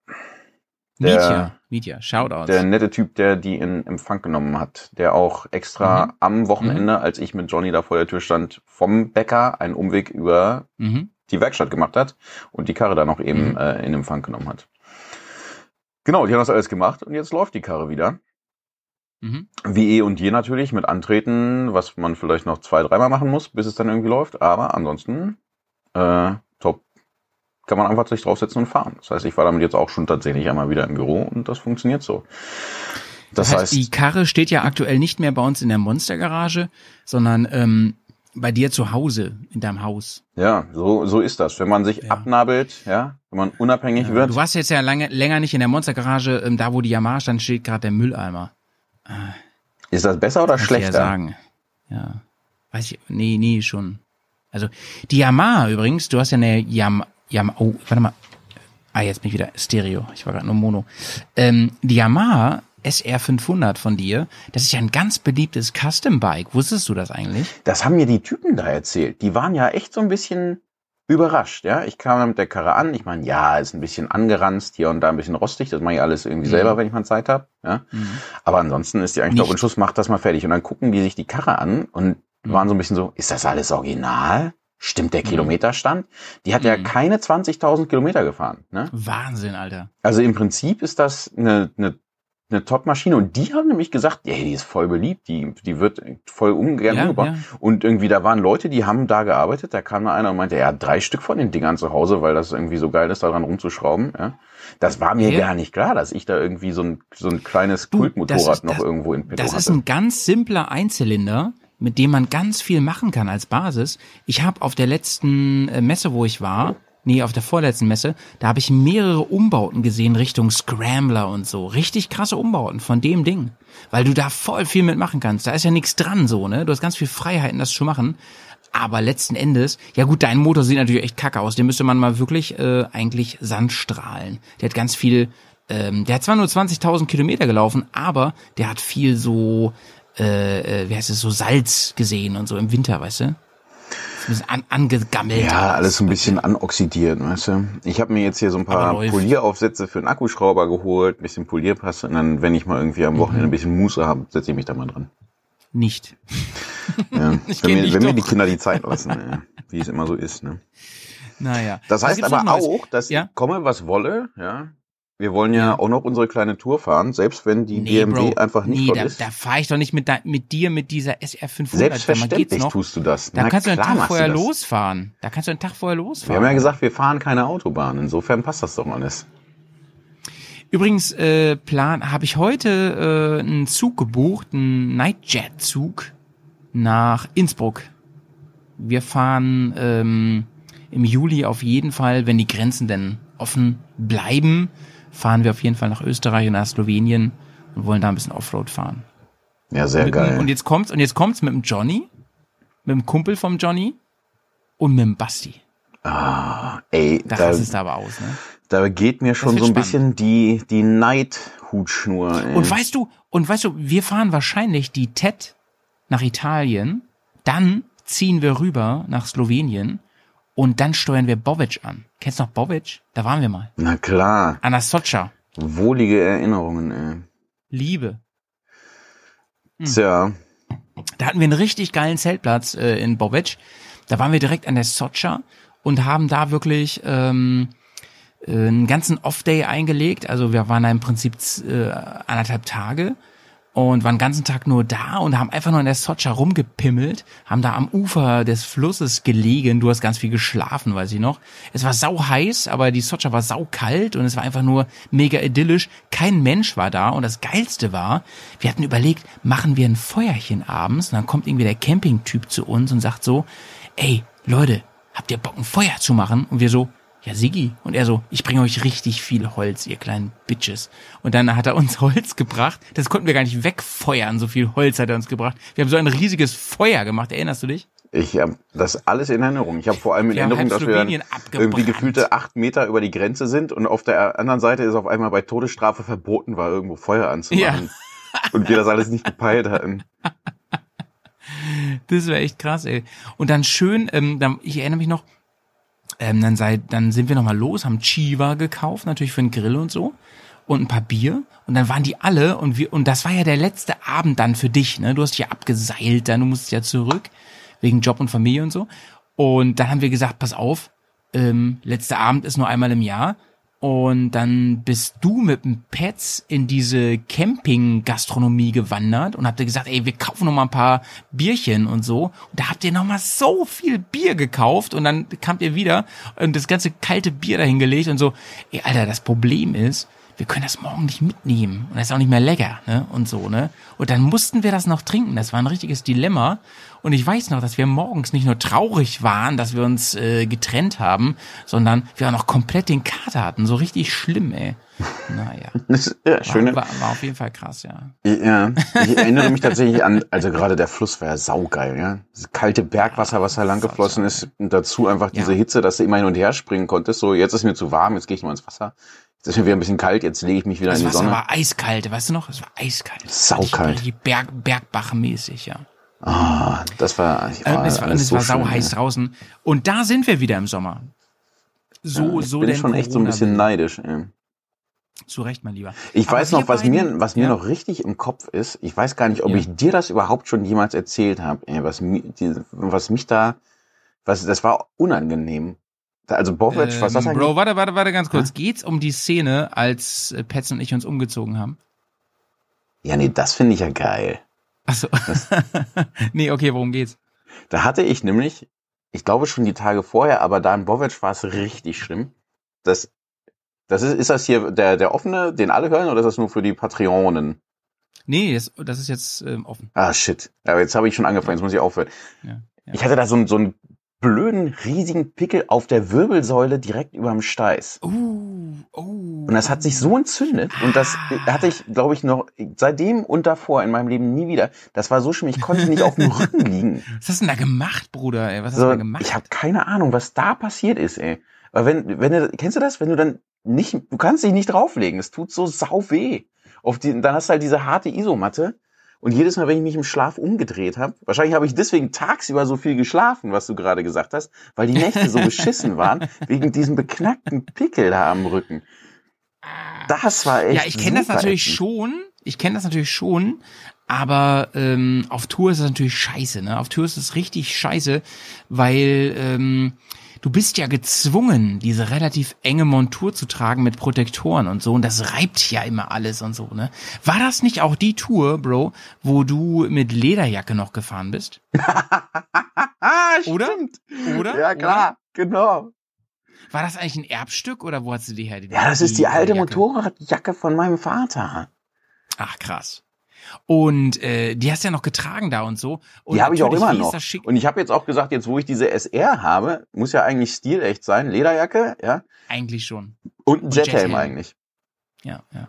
S2: Der-
S1: Mietja. Mietja. Shoutouts.
S2: der nette Typ, der die in Empfang genommen hat, der auch extra
S1: Mhm.
S2: am Wochenende, als ich mit Johnny da vor der Tür stand, vom Bäcker einen Umweg über
S1: mhm.
S2: die Werkstatt gemacht hat und die Karre dann noch eben
S1: Mhm.
S2: äh, in Empfang genommen hat. Genau, die haben das alles gemacht und jetzt läuft die Karre wieder.
S1: Mhm.
S2: Wie eh und je natürlich mit Antreten, was man vielleicht noch zwei, dreimal machen muss, bis es dann irgendwie läuft. Aber ansonsten äh, top. Kann man einfach sich draufsetzen und fahren. Das heißt, ich war damit jetzt auch schon tatsächlich einmal wieder im Büro und das funktioniert so. Das,
S1: Das heißt,
S2: heißt,
S1: die Karre steht ja aktuell nicht mehr bei uns in der Monstergarage, sondern ähm, bei dir zu Hause, in deinem Haus.
S2: ja, so, so ist das. Wenn man sich
S1: Ja.
S2: abnabelt, ja, wenn man unabhängig
S1: Ja,
S2: wird.
S1: Du warst jetzt ja lange, länger nicht in der Monstergarage, ähm, da wo die Yamaha stand, steht gerade der Mülleimer.
S2: Ist das besser oder
S1: Kann ich
S2: schlechter?
S1: Ja, sagen. ja. Weiß ich, nee, nee, schon. Also, die Yamaha übrigens, du hast ja eine Yam, Yam, oh, warte mal. Ah, jetzt bin ich wieder Stereo. Ich war gerade nur Mono. Ähm, die Yamaha SR500 von dir, das ist ja ein ganz beliebtes Custom-Bike. Wusstest du das eigentlich?
S2: Das haben mir die Typen da erzählt. Die waren ja echt so ein bisschen überrascht, ja. Ich kam mit der Karre an, ich meine, ja, ist ein bisschen angeranzt, hier und da ein bisschen rostig, das mache ich alles irgendwie
S1: Mhm.
S2: selber, wenn ich mal Zeit habe, ja. Aber ansonsten ist die eigentlich. Stopp und Schuss, macht das mal fertig. Und dann gucken die sich die Karre an und
S1: Mhm.
S2: waren so ein bisschen so, ist das alles original? Stimmt der Kilometerstand? Die hat ja
S1: Mhm.
S2: keine 20.000 Kilometer gefahren, ne?
S1: Wahnsinn, Alter.
S2: Also im Prinzip ist das eine, eine, eine Top-Maschine und die haben nämlich gesagt, ja, die ist voll beliebt, die, die wird voll ungern
S1: Ja,
S2: umgebaut.
S1: ja.
S2: Und irgendwie, da waren Leute, die haben da gearbeitet, da kam mal einer und meinte, er hat drei Stück von den Dingern zu Hause, weil das irgendwie so geil ist, daran rumzuschrauben. Ja. Das war mir
S1: Ja.
S2: gar nicht klar, dass ich da irgendwie so ein, so ein kleines
S1: Du,
S2: Kultmotorrad
S1: ist-
S2: noch
S1: das-
S2: irgendwo in Petto
S1: Das ist
S2: hatte.
S1: ein ganz simpler Einzylinder, mit dem man ganz viel machen kann als Basis. Ich habe auf der letzten äh, Messe, wo ich war, nee, auf der vorletzten Messe, da habe ich mehrere Umbauten gesehen Richtung Scrambler und so. Richtig krasse Umbauten von dem Ding. Weil du da voll viel mitmachen kannst. Da ist ja nichts dran so, ne? Du hast ganz viel Freiheiten, das zu machen. Aber letzten Endes, ja gut, dein Motor sieht natürlich echt kacke aus. Den müsste man mal wirklich äh, eigentlich Sandstrahlen. Der hat ganz viel, ähm, der hat zwar nur 20.000 Kilometer gelaufen, aber der hat viel so äh, äh, wie heißt es, so Salz gesehen und so im Winter, weißt du? Ein bisschen an, angegammelt.
S2: Ja, alles so ein bisschen anoxidiert, weißt du. Ich habe mir jetzt hier so ein paar. Polieraufsätze für einen Akkuschrauber geholt, ein bisschen Polierpaste und dann, wenn ich mal irgendwie am Wochenende ein bisschen Muße habe, setze ich mich da mal dran.
S1: Nicht.
S2: Ja. Wenn mir, wenn mir die. Kinder die Zeit lassen, ja. wie es immer so ist. Ne?
S1: Naja.
S2: Das heißt aber auch, dass
S1: Ja?
S2: ich komme, was wolle, ja. Wir wollen ja,
S1: Ja.
S2: auch noch unsere kleine Tour fahren, selbst wenn die BMW einfach nicht
S1: nee, da,
S2: ist.
S1: da fahre ich doch nicht mit, de, mit dir mit dieser SR 500. Sag mal,
S2: Selbstverständlich
S1: geht's noch?
S2: tust du das.
S1: Da
S2: Na
S1: kannst du einen Tag vorher losfahren. Da kannst du einen Tag vorher losfahren.
S2: Wir haben ja gesagt, wir fahren keine Autobahn. Insofern passt das doch alles.
S1: Übrigens, äh, Plan, habe ich heute äh, einen Zug gebucht, einen Nightjet-Zug nach Innsbruck. Wir fahren ähm, im Juli auf jeden Fall, wenn die Grenzen denn offen bleiben, fahren wir auf jeden Fall nach Österreich und nach Slowenien und wollen da ein bisschen Offroad fahren.
S2: Ja, sehr
S1: Mit
S2: geil.
S1: Und jetzt kommt's, und jetzt kommt's mit dem Johnny, mit dem Kumpel vom Johnny und mit dem Basti.
S2: ah, ey,
S1: Da
S2: da,
S1: rastet aber aus, ne?
S2: da geht mir schon so ein
S1: spannend.
S2: bisschen die, die Neidhutschnur. Ey.
S1: Und weißt du, und weißt du, wir fahren wahrscheinlich die TED nach Italien, dann ziehen wir rüber nach Slowenien und dann steuern wir Bovic an. Kennst du noch Bovic? Da waren wir mal.
S2: Na klar,
S1: An der Socha.
S2: wohlige Erinnerungen, ey.
S1: Liebe. Hm.
S2: Tja,
S1: Da hatten wir einen richtig geilen Zeltplatz äh, in Bovic. Da waren wir direkt an der Socha und haben da wirklich ähm, äh, einen ganzen Off-Day eingelegt. Also wir waren da im Prinzip äh, anderthalb Tage und waren den ganzen Tag nur da und haben einfach nur in der Socha rumgepimmelt, haben da am Ufer des Flusses gelegen. Du hast ganz viel geschlafen, weiß ich noch. Es war sau heiß, aber die Socha war sau kalt und es war einfach nur mega idyllisch. Kein Mensch war da und das Geilste war, wir hatten überlegt, machen wir ein Feuerchen abends und dann kommt irgendwie der Campingtyp zu uns und sagt so, ey, Leute, habt ihr Bock ein Feuer zu machen? Und wir so, ja, Siggi. Und er so, ich bringe euch richtig viel Holz, ihr kleinen Bitches. Und dann hat er uns Holz gebracht. Das konnten wir gar nicht wegfeuern, so viel Holz hat er uns gebracht. Wir haben so ein riesiges Feuer gemacht, erinnerst du dich?
S2: ich habe das alles in Erinnerung. Ich habe vor allem in Erinnerung,
S1: halb
S2: dass wir dann irgendwie gefühlte acht Meter über die Grenze sind und auf der anderen Seite ist auf einmal bei Todesstrafe verboten war, irgendwo Feuer anzumachen. Und wir das alles nicht gepeilt hatten.
S1: Das wäre echt krass, ey. Und dann schön, ähm, dann, ich erinnere mich noch, ähm, dann, sei, dann sind wir nochmal los, haben Chiva gekauft, natürlich für den Grill und so. Und ein paar Bier. Und dann waren die alle und wir, und das war ja der letzte Abend dann für dich, ne? Du hast dich ja abgeseilt dann, du musst ja zurück, wegen Job und Familie und so. Und dann haben wir gesagt, pass auf, ähm, letzter Abend ist nur einmal im Jahr. Und dann bist du mit dem Pets in diese Camping-Gastronomie gewandert und habt ihr gesagt, ey, wir kaufen noch mal ein paar Bierchen und so. Und da habt ihr noch mal so viel Bier gekauft und dann kamt ihr wieder und das ganze kalte Bier dahingelegt und so. Ey, Alter, das Problem ist, wir können das morgen nicht mitnehmen und das ist auch nicht mehr lecker, ne? Und so, ne? Und dann mussten wir das noch trinken. Das war ein richtiges Dilemma. Und ich weiß noch, dass wir morgens nicht nur traurig waren, dass wir uns äh, getrennt haben, sondern wir auch noch komplett den Kater hatten. So richtig schlimm, ey. Naja.
S2: Das, ja, schöne,
S1: War, war, war auf jeden Fall krass, ja.
S2: Ja, ich erinnere mich tatsächlich an, also gerade der Fluss war ja saugeil, ja. Das kalte Bergwasser, was da lang geflossen ist und dazu einfach diese
S1: Ja.
S2: Hitze, dass du immer hin und her springen konntest. So, jetzt ist mir zu warm, jetzt gehe ich mal ins Wasser. Jetzt ist mir wieder ein bisschen kalt, jetzt lege ich mich wieder
S1: Das
S2: in die
S1: Wasser
S2: Sonne.
S1: war eiskalt, weißt du noch? Es war eiskalt.
S2: Saukalt.
S1: Berg, Bergbach-mäßig, ja.
S2: Ah, das war,
S1: Ähm,
S2: ah,
S1: es war, es
S2: so
S1: war sau
S2: schön,
S1: heiß
S2: ja.
S1: draußen. Und da sind wir wieder im Sommer. So,
S2: Ja, ich
S1: so
S2: bin schon echt so ein bisschen neidisch. Ey.
S1: Zu Recht, mein Lieber.
S2: Ich
S1: Aber
S2: weiß noch, was
S1: beiden-
S2: mir, was mir
S1: ja.
S2: noch richtig im Kopf ist. Ich weiß gar nicht, ob
S1: Ja.
S2: ich dir das überhaupt schon jemals erzählt habe. Was, was mich da, was, das war unangenehm. Also Bobic, was das
S1: Ähm,
S2: eigentlich?
S1: Bro, warte, warte, warte ganz kurz. Geht's um die Szene, als Pets und ich uns umgezogen haben?
S2: Ja, nee, das finde ich ja geil.
S1: Achso. nee, okay, worum geht's?
S2: Da hatte ich nämlich, ich glaube schon die Tage vorher, aber da in Bovic war es richtig schlimm. Das, das ist, ist das hier der, der offene, den alle hören, oder ist das nur für die Patreonen?
S1: Nee, das, das ist jetzt ähm, offen.
S2: Ah, shit. Aber jetzt habe ich schon angefangen, jetzt muss ich aufhören.
S1: Ja, ja.
S2: Ich hatte da so, so einen blöden, riesigen Pickel auf der Wirbelsäule direkt über dem Steiß.
S1: Uh, oh.
S2: Und das hat sich so entzündet und das hatte ich, glaube ich, noch seitdem und davor in meinem Leben nie wieder. Das war so schlimm, ich konnte nicht auf dem Rücken liegen.
S1: Was hast du denn da gemacht, Bruder? Ey? Was hast du
S2: So,
S1: da gemacht?
S2: ich habe keine Ahnung, was da passiert ist, ey. Weil wenn, wenn du, kennst du das, wenn du dann nicht, du kannst dich nicht drauflegen, es tut so sau weh. Auf die, dann hast du halt diese harte Isomatte Und jedes Mal, wenn ich mich im Schlaf umgedreht habe, wahrscheinlich habe ich deswegen tagsüber so viel geschlafen, was du gerade gesagt hast, weil die Nächte so beschissen waren, wegen diesem beknackten Pickel da am Rücken. Das war echt.
S1: Ja, ich kenne das natürlich
S2: ätzend.
S1: schon. Ich kenne das natürlich schon. Aber ähm, auf Tour ist es natürlich scheiße. Ne? Auf Tour ist es richtig scheiße, weil ähm, du bist ja gezwungen, diese relativ enge Montur zu tragen mit Protektoren und so. Und das reibt ja immer alles und so. Ne? War das nicht auch die Tour, Bro, wo du mit Lederjacke noch gefahren bist? Oder?
S2: stimmt.
S1: Oder?
S2: Ja, klar, genau.
S1: War das eigentlich ein Erbstück oder wo hast du die her? Die,
S2: Ja, das ist die alte
S1: Jacke?
S2: Motorradjacke von meinem Vater.
S1: Ach krass. Und äh, die hast du ja noch getragen da und so. Und
S2: Die habe ich auch immer noch. Und ich habe jetzt auch gesagt, jetzt wo ich diese SR habe, muss ja eigentlich stilecht sein, Lederjacke, ja,
S1: Eigentlich schon.
S2: und ein Jethelm
S1: Jethelm.
S2: eigentlich.
S1: Ja, ja.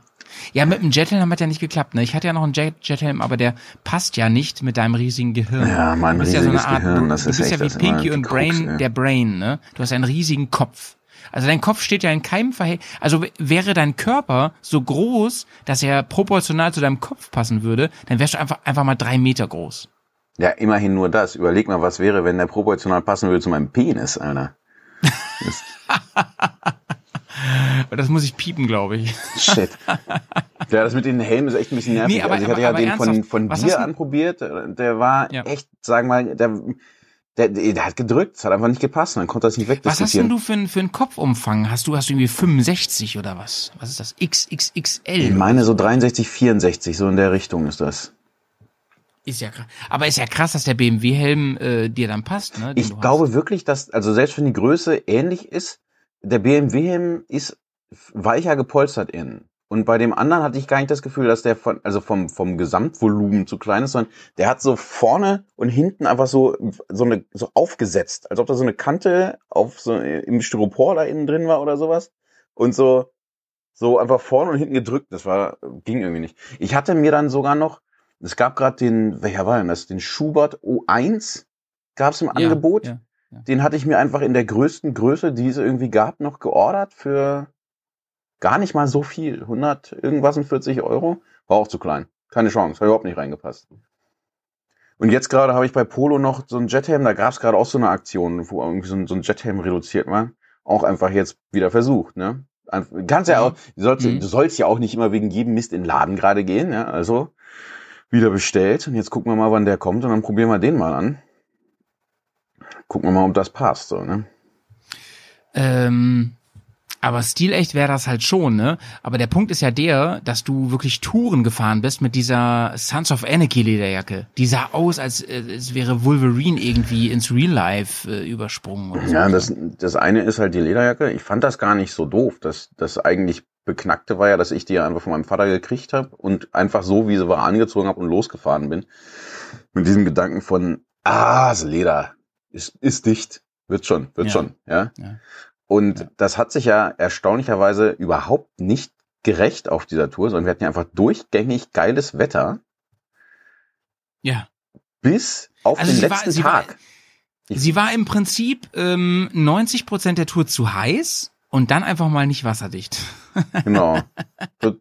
S1: Ja, mit dem Jethelm hat ja nicht geklappt. Ne? Ich hatte ja noch einen Jet Jethelm, aber der passt ja nicht mit deinem riesigen Gehirn.
S2: Ja, mein
S1: du bist ja so eine
S2: riesiges
S1: Art,
S2: Gehirn,
S1: du,
S2: das
S1: du
S2: ist
S1: bist
S2: echt
S1: ja
S2: das
S1: wie Pinky und
S2: Krux,
S1: Brain,
S2: ey.
S1: der Brain, ne? Du hast einen riesigen Kopf. Also dein Kopf steht ja in keinem Verhältnis. Also wäre dein Körper so groß, dass er proportional zu deinem Kopf passen würde, dann wärst du einfach, einfach mal drei Meter groß.
S2: Ja, immerhin nur das. Überleg mal, was wäre, wenn der proportional passen würde zu meinem Penis, Alter.
S1: Das muss ich piepen, glaube ich.
S2: Shit. ja, das mit den Helmen ist echt ein bisschen nervig.
S1: Nee, aber-
S2: also ich hatte
S1: aber-
S2: ja
S1: aber
S2: den von, von dir anprobiert. Der war
S1: Ja.
S2: echt, sag mal, der, der, der hat gedrückt. Es hat einfach nicht gepasst. Man konnte das nicht
S1: Was hast denn du für, einen- für einen Kopfumfang? Hast du, hast du irgendwie 65 oder was? Was ist das? XXXL?
S2: Ich meine so 63, 64, so in der Richtung ist das.
S1: Ist ja krass. Aber ist ja krass, dass der BMW-Helm äh, dir dann passt, ne? den
S2: Ich
S1: du hast.
S2: glaube wirklich, dass, also selbst wenn die Größe ähnlich ist, der BMW-Helm ist weicher gepolstert innen. Und bei dem anderen hatte ich gar nicht das Gefühl, dass der von, also vom, vom Gesamtvolumen zu klein ist, sondern der hat so vorne und hinten einfach so, so eine, so aufgesetzt, als ob da so eine Kante auf so, im Styropor da innen drin war oder sowas. Und so, so einfach vorne und hinten gedrückt. Das war, ging irgendwie nicht. Ich hatte mir dann sogar noch, es gab gerade den, welcher war denn das? Den Schubert O1 gab es im
S1: Ja,
S2: Angebot.
S1: Ja.
S2: Den hatte ich mir einfach in der größten Größe, die es irgendwie gab, noch geordert für gar nicht mal so viel. 100 irgendwas und 40 Euro. War auch zu klein. Keine Chance. Hat überhaupt nicht reingepasst. Und jetzt gerade habe ich bei Polo noch so einen Jethelm. Da gab es gerade auch so eine Aktion, wo irgendwie so ein, so ein Jethelm reduziert war. Auch einfach jetzt wieder versucht, ne? Kannst ja
S1: Mhm.
S2: auch, du sollst,
S1: Mhm.
S2: du sollst ja auch nicht immer wegen jedem Mist in den Laden gerade gehen, ja? Also wieder bestellt. Und jetzt gucken wir mal, wann der kommt und dann probieren wir den mal an. Gucken wir mal, ob das passt, so, ne?
S1: Ähm, aber stilecht wäre das halt schon, ne? Aber der Punkt ist ja der, dass du wirklich Touren gefahren bist mit dieser Sons of Anarchy Lederjacke. Die sah aus, als äh, es wäre Wolverine irgendwie ins Real Life äh, übersprungen. Oder so.
S2: Ja, das, das eine ist halt die Lederjacke. Ich fand das gar nicht so doof. Das, das eigentlich Beknackte war ja, dass ich die ja einfach von meinem Vater gekriegt habe und einfach so, wie sie war, angezogen habe und losgefahren bin. Mit diesem Gedanken von, ah, das Leder ist, ist dicht. Wird schon, wird
S1: Ja.
S2: schon, ja.
S1: Ja.
S2: Und
S1: Ja.
S2: das hat sich ja erstaunlicherweise überhaupt nicht gerecht auf dieser Tour, sondern wir hatten ja einfach durchgängig geiles Wetter
S1: ja.
S2: bis auf
S1: Also
S2: den
S1: war-
S2: letzten
S1: war-
S2: Tag.
S1: Sie war im Prinzip ähm, 90 Prozent der Tour zu heiß und dann einfach mal nicht wasserdicht.
S2: Genau.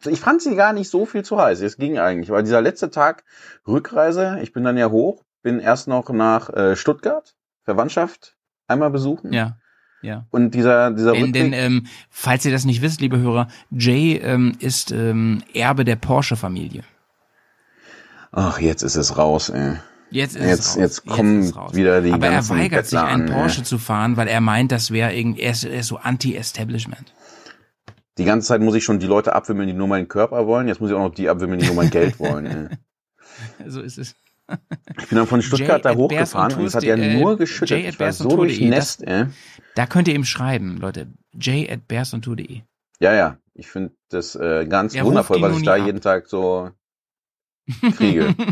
S2: Ich fand sie gar nicht so viel zu heiß. Es ging eigentlich. Weil dieser letzte Tag Rückreise, ich bin dann ja hoch, bin erst noch nach äh, Stuttgart, Verwandtschaft, einmal besuchen.
S1: Ja. Ja.
S2: Und dieser, dieser
S1: Denn, denn ähm, falls ihr das nicht wisst, liebe Hörer, Jay ähm, ist ähm, Erbe der Porsche-Familie.
S2: ach, jetzt ist es raus, ey.
S1: Jetzt ist
S2: Jetzt,
S1: es raus.
S2: jetzt kommen
S1: es raus.
S2: wieder die
S1: Aber er
S2: ganzen
S1: weigert sich,
S2: Bettler
S1: einen
S2: an,
S1: Porsche
S2: ey.
S1: zu fahren, weil er meint, das wäre irgendwie, er ist, er ist so anti-Establishment.
S2: Die ganze Zeit muss ich schon die Leute abwimmeln, die nur meinen Körper wollen. Jetzt muss ich auch noch die abwimmeln, die nur mein Geld wollen. Ey.
S1: So ist es.
S2: Ich bin dann von Stuttgart da hochgefahren
S1: und
S2: und es hat ja
S1: äh,
S2: nur geschüttet.
S1: Jay at
S2: Ich war
S1: Bears
S2: so durchnässt, ey.
S1: Da könnt ihr ihm schreiben, Leute. Jay at bearsontour.de.
S2: Ja, ja. Ich finde das äh, ganz
S1: Er ruft
S2: wundervoll, was ich da
S1: ab.
S2: jeden Tag so kriege.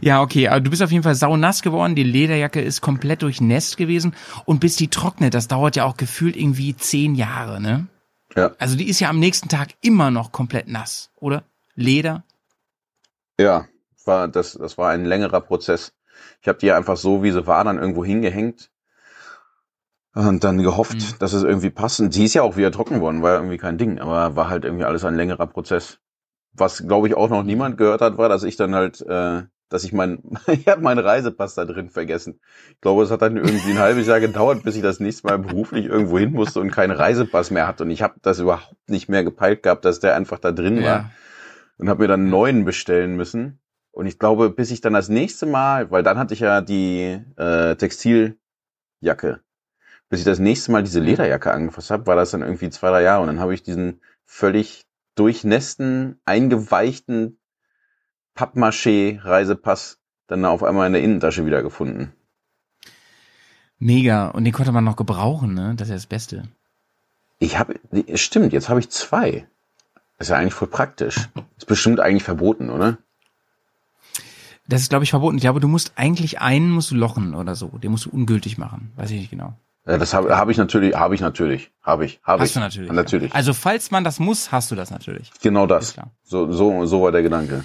S1: Ja, okay, aber du bist auf jeden Fall saunass geworden, die Lederjacke ist komplett durchnässt gewesen und bis die trocknet, das dauert ja auch gefühlt irgendwie zehn Jahre, ne?
S2: Ja.
S1: Also die ist ja am nächsten Tag immer noch komplett nass, oder? Leder?
S2: Ja, war das, das war ein längerer Prozess. Ich habe die einfach so, wie sie war, dann irgendwo hingehängt. Und dann gehofft, dass es irgendwie passt. Und sie ist ja auch wieder trocken geworden, war ja irgendwie kein Ding, aber war halt irgendwie alles ein längerer Prozess. Was, glaube ich, auch noch niemand gehört hat, war, dass ich dann halt, äh, dass ich mein, ich habe meinen Reisepass da drin vergessen. Ich glaube, es hat dann irgendwie ein halbes Jahr gedauert, bis ich das nächste Mal beruflich irgendwo hin musste und keinen Reisepass mehr hatte. Und ich habe das überhaupt nicht mehr gepeilt gehabt, dass der einfach da drin war.
S1: Ja.
S2: Und habe mir dann einen neuen bestellen müssen. Und ich glaube, bis ich dann das nächste Mal, weil dann hatte ich ja die äh, Textiljacke, bis ich das nächste Mal diese Lederjacke angefasst habe, war das dann irgendwie zwei, drei Jahre. Und dann habe ich diesen völlig durchnässten, eingeweichten Pappmaché-Reisepass dann auf einmal in der Innentasche wiedergefunden.
S1: Mega. Und den konnte man noch gebrauchen, ne? Das ist ja das Beste.
S2: Ich habe, stimmt, jetzt habe ich zwei. ist ja eigentlich voll praktisch. Ist bestimmt eigentlich verboten, oder?
S1: Das ist, glaube ich, verboten. Ich glaube, du musst eigentlich einen musst du lochen oder so. Den musst du ungültig machen. Weiß ich nicht genau.
S2: Ja, das habe hab ich natürlich, habe ich natürlich, habe ich, habe ich.
S1: Hast du natürlich.
S2: Natürlich.
S1: Also, falls man das muss, hast du das natürlich.
S2: genau das. So, so, so war der Gedanke.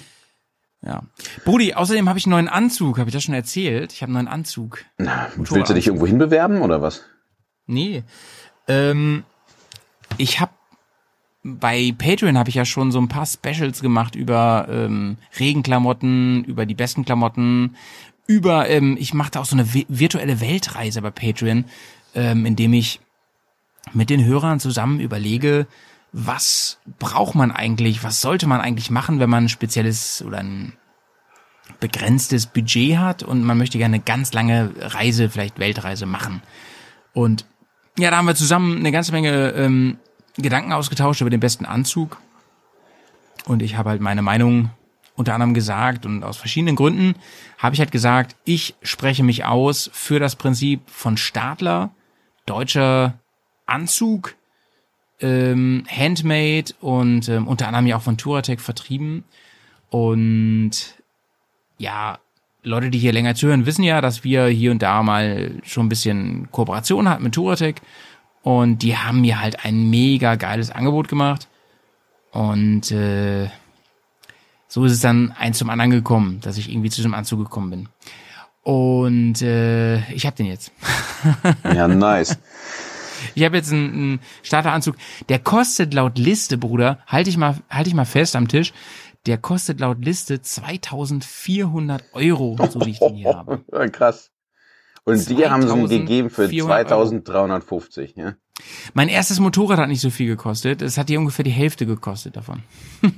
S1: Ja. Brudi, außerdem habe ich einen neuen Anzug. Habe ich das schon erzählt? Ich habe einen neuen Anzug.
S2: Willst du dich irgendwo hinbewerben oder was?
S1: Nee. Ähm, ich habe bei Patreon habe ich ja schon so ein paar Specials gemacht über ähm, Regenklamotten, über die besten Klamotten, über ähm, ich machte auch so eine vi- virtuelle Weltreise bei Patreon, ähm, indem ich mit den Hörern zusammen überlege, was braucht man eigentlich, was sollte man eigentlich machen, wenn man ein spezielles oder ein begrenztes Budget hat und man möchte gerne eine ganz lange Reise, vielleicht Weltreise machen. Und ja, da haben wir zusammen eine ganze Menge ähm, Gedanken ausgetauscht über den besten Anzug. Und ich habe halt meine Meinung unter anderem gesagt und aus verschiedenen Gründen habe ich halt gesagt, ich spreche mich aus für das Prinzip von Stadler, deutscher Anzug, ähm, Handmade und ähm, unter anderem ja auch von Touratec vertrieben. Und ja, Leute, die hier länger zuhören, wissen ja, dass wir hier und da mal schon ein bisschen Kooperation hatten mit Touratec. Und die haben mir halt ein mega geiles Angebot gemacht. Und äh, so ist es dann eins zum anderen gekommen, dass ich irgendwie zu diesem Anzug gekommen bin. Und äh, ich habe den jetzt.
S2: Ja, nice.
S1: Ich habe jetzt einen, einen Starteranzug, der kostet laut Liste, Bruder, halte ich mal, halte ich mal fest am Tisch, der kostet laut Liste 2400 Euro, so wie ich den hier habe.
S2: Krass. Und die haben sie ihm gegeben für
S1: 2400 Euro.
S2: 2350, ja?
S1: Mein erstes Motorrad hat nicht so viel gekostet, es hat hier ungefähr die Hälfte gekostet davon.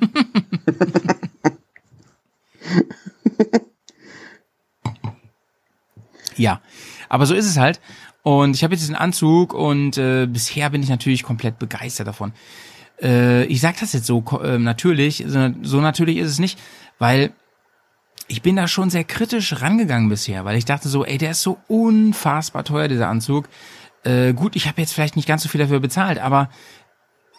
S1: ja, aber so ist es halt. Und ich habe jetzt diesen Anzug und äh, bisher bin ich natürlich komplett begeistert davon. Äh, ich sag das jetzt so äh, natürlich, so, so natürlich ist es nicht, weil ich bin da schon sehr kritisch rangegangen bisher, weil ich dachte so, ey, der ist so unfassbar teuer, dieser Anzug. Äh, gut, ich habe jetzt vielleicht nicht ganz so viel dafür bezahlt, aber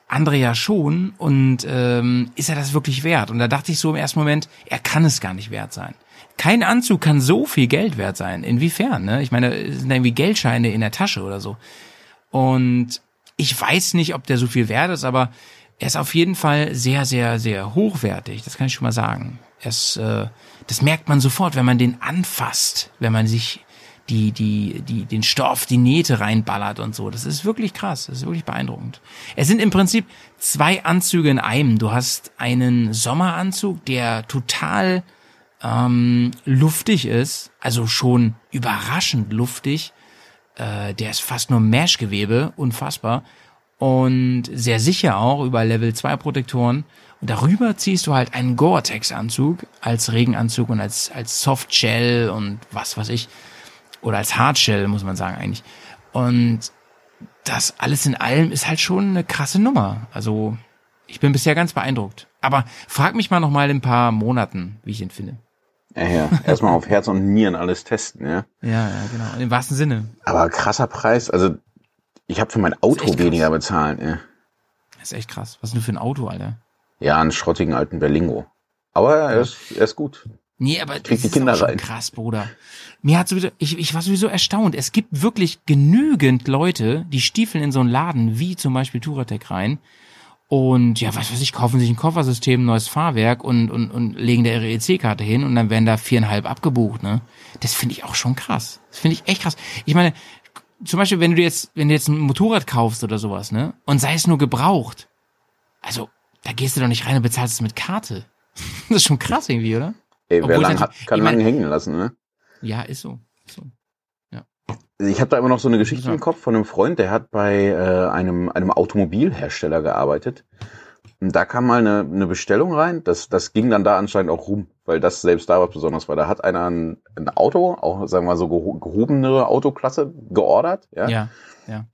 S1: andere ja schon. Und ähm, ist er das wirklich wert? Und da dachte ich so im ersten Moment, er kann es gar nicht wert sein. Kein Anzug kann so viel Geld wert sein. Inwiefern? Ne? Ich meine, es sind irgendwie Geldscheine in der Tasche oder so. Und ich weiß nicht, ob der so viel wert ist, aber er ist auf jeden Fall sehr, sehr, sehr hochwertig. Das kann ich schon mal sagen. Es, äh, das merkt man sofort, wenn man den anfasst, wenn man sich die, die, die, den Stoff, die Nähte reinballert und so. Das ist wirklich krass. Das ist wirklich beeindruckend. Es sind im Prinzip zwei Anzüge in einem. Du hast einen Sommeranzug, der total ähm, luftig ist, also schon überraschend luftig. Äh, der ist fast nur Meshgewebe, unfassbar. Und sehr sicher auch über Level 2 Protektoren. Und darüber ziehst du halt einen Gore-Tex-Anzug als Regenanzug und als, als Softshell und was weiß ich. Oder als Hardshell, muss man sagen eigentlich. Und das alles in allem ist halt schon eine krasse Nummer. Also ich bin bisher ganz beeindruckt. Aber frag mich mal noch mal in ein paar Monaten, wie ich ihn finde.
S2: Ja, ja. Erstmal auf Herz und Nieren alles testen, ja.
S1: Ja, ja, genau. Im wahrsten Sinne.
S2: Aber krasser Preis, also ich habe für mein Auto weniger bezahlt, ja.
S1: Das ist echt krass. Was ist denn für ein Auto, Alter?
S2: Ja, einen schrottigen alten Berlingo. Aber er ist, er ist gut.
S1: Nee, aber das
S2: die
S1: ist
S2: Kinder
S1: schon
S2: rein.
S1: krass, Bruder. Mir hat sowieso, ich, ich war sowieso erstaunt. Es gibt wirklich genügend Leute, die stiefeln in so einen Laden, wie zum Beispiel Touratec rein. Und ja, was weiß ich, kaufen sich ein Koffersystem, ein neues Fahrwerk und, und, und legen da ihre EC-Karte hin und dann werden da viereinhalb abgebucht, ne? Das finde ich auch schon krass. Das finde ich echt krass. Ich meine, zum Beispiel, wenn du jetzt, wenn du jetzt ein Motorrad kaufst oder sowas, ne? Und sei es nur gebraucht. Also, da gehst du doch nicht rein und bezahlst es mit Karte. Das ist schon krass irgendwie, oder?
S2: Ey, wer
S1: Obwohl
S2: lang hat, kann
S1: ich mein-
S2: lange hängen lassen, ne?
S1: Ja, ist so. Ist so.
S2: Ich habe da immer noch so eine Geschichte
S1: Ja.
S2: im Kopf von einem Freund, der hat bei äh, einem, einem Automobilhersteller gearbeitet. Und da kam mal eine, eine Bestellung rein, das, das ging dann da anscheinend auch rum, weil das selbst da was Besonderes war. Da hat einer ein, ein Auto, auch sagen wir mal so geho- gehobenere Autoklasse, geordert. Ja?
S1: Ja. ja.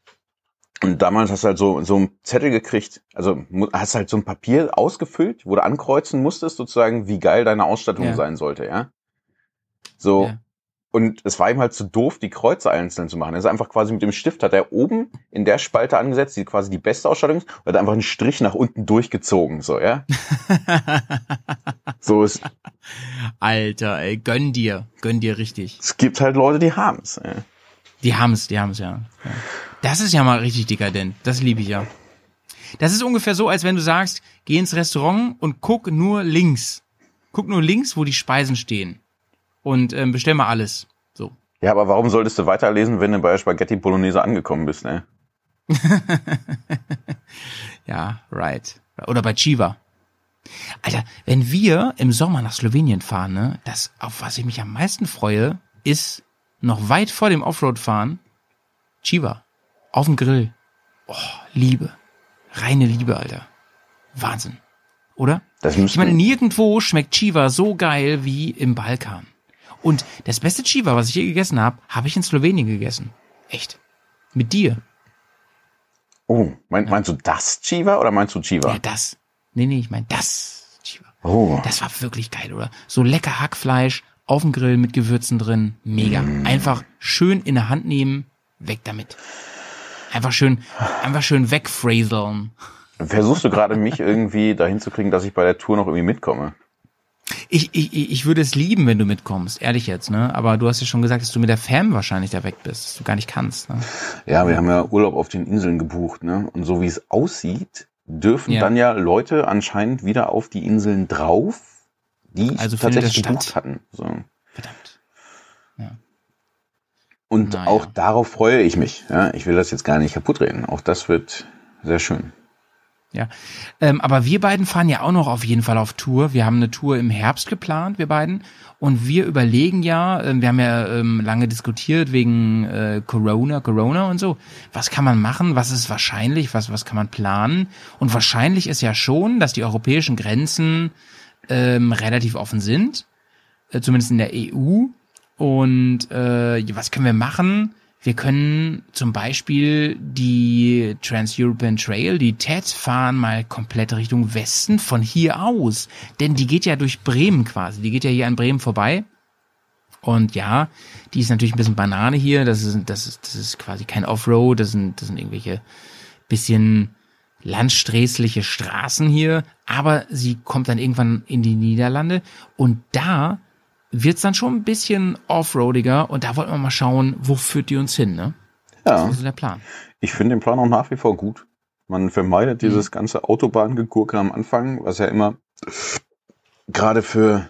S2: Und damals hast du halt so, so einen Zettel gekriegt, also hast halt so ein Papier ausgefüllt, wo du ankreuzen musstest, sozusagen, wie geil deine Ausstattung
S1: Ja.
S2: sein sollte, ja. So.
S1: Ja.
S2: Und es war ihm halt zu doof, die Kreuze einzeln zu machen. Er ist einfach quasi mit dem Stift, hat er oben in der Spalte angesetzt, die quasi die beste Ausstattung ist, und hat einfach einen Strich nach unten durchgezogen, so, ja. So, es,
S1: Alter, ey, gönn dir. Gönn dir richtig.
S2: es gibt halt Leute, die haben's. Ja.
S1: Die haben's, die haben's, ja. ja. Das ist ja mal richtig dekadent. Das liebe ich ja. Das ist ungefähr so, als wenn du sagst, geh ins Restaurant und guck nur links. Guck nur links, wo die Speisen stehen. Und ähm, bestell mal alles. So.
S2: ja, aber warum solltest du weiterlesen, wenn du bei Spaghetti Bolognese angekommen bist, ne?
S1: Ja, right. Oder bei Chiva. Alter, wenn wir im Sommer nach Slowenien fahren, ne, das, auf was ich mich am meisten freue, ist noch weit vor dem Offroad-Fahren Chiva. Auf dem Grill. Oh, Liebe. Reine Liebe, Alter. Wahnsinn. Oder?
S2: Das
S1: Ich meine, nirgendwo schmeckt Chiva so geil wie im Balkan. Und das beste Chiva, was ich je gegessen habe, habe ich in Slowenien gegessen. Echt. Mit dir.
S2: oh, mein, meinst du das Chiva oder meinst du Chiva?
S1: Ja, das. Nee, nee, ich meine das Chiva.
S2: Oh.
S1: Das war wirklich geil, oder? So lecker Hackfleisch auf dem Grill mit Gewürzen drin. Mega. Einfach schön in der Hand nehmen, weg damit. Einfach schön, einfach schön wegphraseln.
S2: Versuchst du gerade mich irgendwie dahin zu kriegen, dass ich bei der Tour noch irgendwie mitkomme?
S1: Ich, ich, ich würde es lieben, wenn du mitkommst, ehrlich jetzt, ne? Aber du hast ja schon gesagt, dass du mit der Fam wahrscheinlich da weg bist, dass du gar nicht kannst, ne?
S2: Ja, wir haben ja Urlaub auf den Inseln gebucht, ne? Und so wie es aussieht, dürfen
S1: Ja.
S2: dann ja Leute anscheinend wieder auf die Inseln drauf, die
S1: Also
S2: tatsächlich gebucht
S1: statt?
S2: hatten. So.
S1: Verdammt.
S2: Und
S1: Naja.
S2: auch darauf freue ich mich. Ja? Ich will das jetzt gar nicht kaputt reden. Auch das wird sehr schön.
S1: Ja. Ähm, aber wir beiden fahren ja auch noch auf jeden Fall auf Tour. Wir haben eine Tour im Herbst geplant, wir beiden. Und wir überlegen ja, ähm, wir haben ja ähm, lange diskutiert wegen äh, Corona, Corona und so. Was kann man machen? Was ist wahrscheinlich? Was, was kann man planen? Und wahrscheinlich ist ja schon, dass die europäischen Grenzen ähm, relativ offen sind. Äh, zumindest in der EU. Und äh, was können wir machen? Wir können zum Beispiel die Trans-European Trail, die TED, fahren mal komplett Richtung Westen von hier aus. Denn die geht ja durch Bremen quasi. Die geht ja hier an Bremen vorbei. Und ja, die ist natürlich ein bisschen Banane hier. Das ist, das ist, das ist quasi kein Offroad. Das sind, das sind irgendwelche bisschen landsträßliche Straßen hier. Aber sie kommt dann irgendwann in die Niederlande. Und da wird's dann schon ein bisschen offroadiger. Und da wollten wir mal schauen, wo führt die uns hin, ne?
S2: Ja,
S1: Das ist der Plan.
S2: ich finde den Plan auch nach wie vor gut. Man vermeidet
S1: Mhm.
S2: dieses ganze Autobahngegurke am Anfang, was ja immer gerade für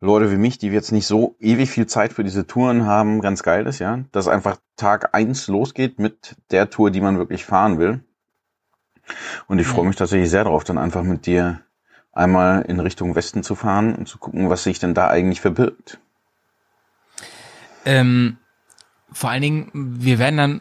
S2: Leute wie mich, die jetzt nicht so ewig viel Zeit für diese Touren haben, ganz geil ist, ja. Dass einfach Tag eins losgeht mit der Tour, die man wirklich fahren will. Und ich freue mich tatsächlich sehr darauf, dann einfach mit dir einmal in Richtung Westen zu fahren und zu gucken, was sich denn da eigentlich verbirgt.
S1: Ähm, vor allen Dingen, wir werden dann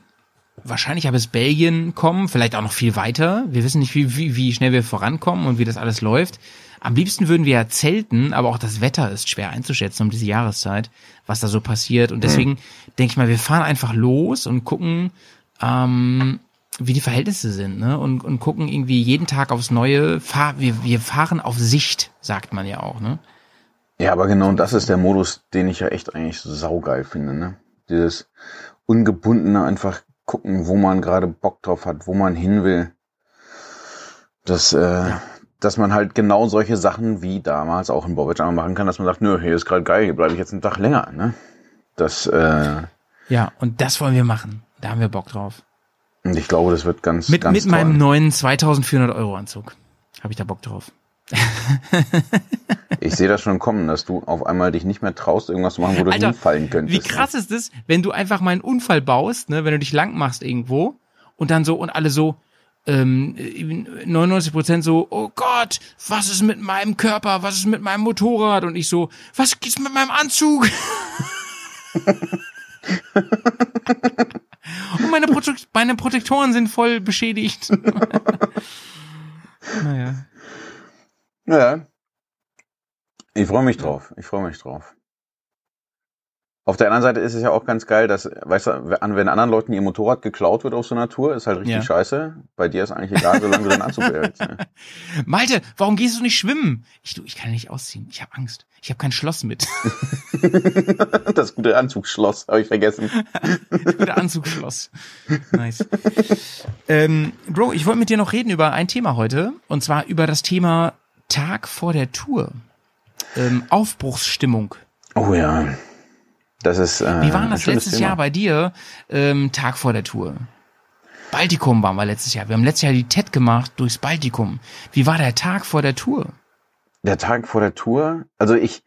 S1: wahrscheinlich ja bis Belgien kommen, vielleicht auch noch viel weiter. Wir wissen nicht, wie, wie, wie schnell wir vorankommen und wie das alles läuft. Am liebsten würden wir ja zelten, aber auch das Wetter ist schwer einzuschätzen um diese Jahreszeit, was da so passiert. Und deswegen denke ich mal, wir fahren einfach los und gucken, ähm, wie die Verhältnisse sind, ne? Und, und gucken irgendwie jeden Tag aufs Neue. Fahr, wir, wir fahren auf Sicht, sagt man ja auch, ne?
S2: Ja, aber genau das ist der Modus, den ich ja echt eigentlich saugeil finde, ne? Dieses ungebundene einfach gucken, wo man gerade Bock drauf hat, wo man hin will. Das, äh, dass man halt genau solche Sachen wie damals auch in Bobic machen kann, dass man sagt, nö, hier ist gerade geil, hier bleibe ich jetzt einen Tag länger, ne? Das, äh,
S1: Ja, und das wollen wir machen. Da haben wir Bock drauf.
S2: Und ich glaube, das wird ganz,
S1: Mit,
S2: ganz
S1: mit
S2: toll.
S1: meinem neuen 2400 Euro Anzug. Habe ich da Bock drauf.
S2: Ich sehe das schon kommen, dass du auf einmal dich nicht mehr traust, irgendwas zu machen, wo du
S1: Alter,
S2: hinfallen könntest.
S1: Wie krass ist es, wenn du einfach mal einen Unfall baust, ne, wenn du dich lang machst irgendwo und dann so und alle so ähm, 99 Prozent so, oh Gott, was ist mit meinem Körper, was ist mit meinem Motorrad und ich so, was ist mit meinem Anzug? und meine, Prote meine Protektoren sind voll beschädigt. naja.
S2: Ja. Ich freue mich drauf. Ich freue mich drauf. Auf der anderen Seite ist es ja auch ganz geil, dass, weißt du, wenn anderen Leuten ihr Motorrad geklaut wird auf so einer Tour, ist halt richtig
S1: Ja.
S2: scheiße. Bei dir ist eigentlich egal, solange du den Anzug behältst. Ne?
S1: Malte, warum gehst du nicht schwimmen? Ich, du, ich kann nicht ausziehen. Ich habe Angst. Ich habe kein Schloss mit.
S2: Das gute Anzugsschloss habe ich vergessen.
S1: Gute Anzugsschloss. Nice. ähm, Bro, ich wollte mit dir noch reden über ein Thema heute. Und zwar über das Thema Tag vor der Tour. Ähm, Aufbruchsstimmung.
S2: Oh ja. Das ist. Äh,
S1: Wie war das letztes
S2: Thema.
S1: Jahr bei dir? Ähm, Tag vor der Tour. Baltikum waren wir letztes Jahr. Wir haben letztes Jahr die TED gemacht durchs Baltikum. Wie war der Tag vor der Tour?
S2: Der Tag vor der Tour. Also ich,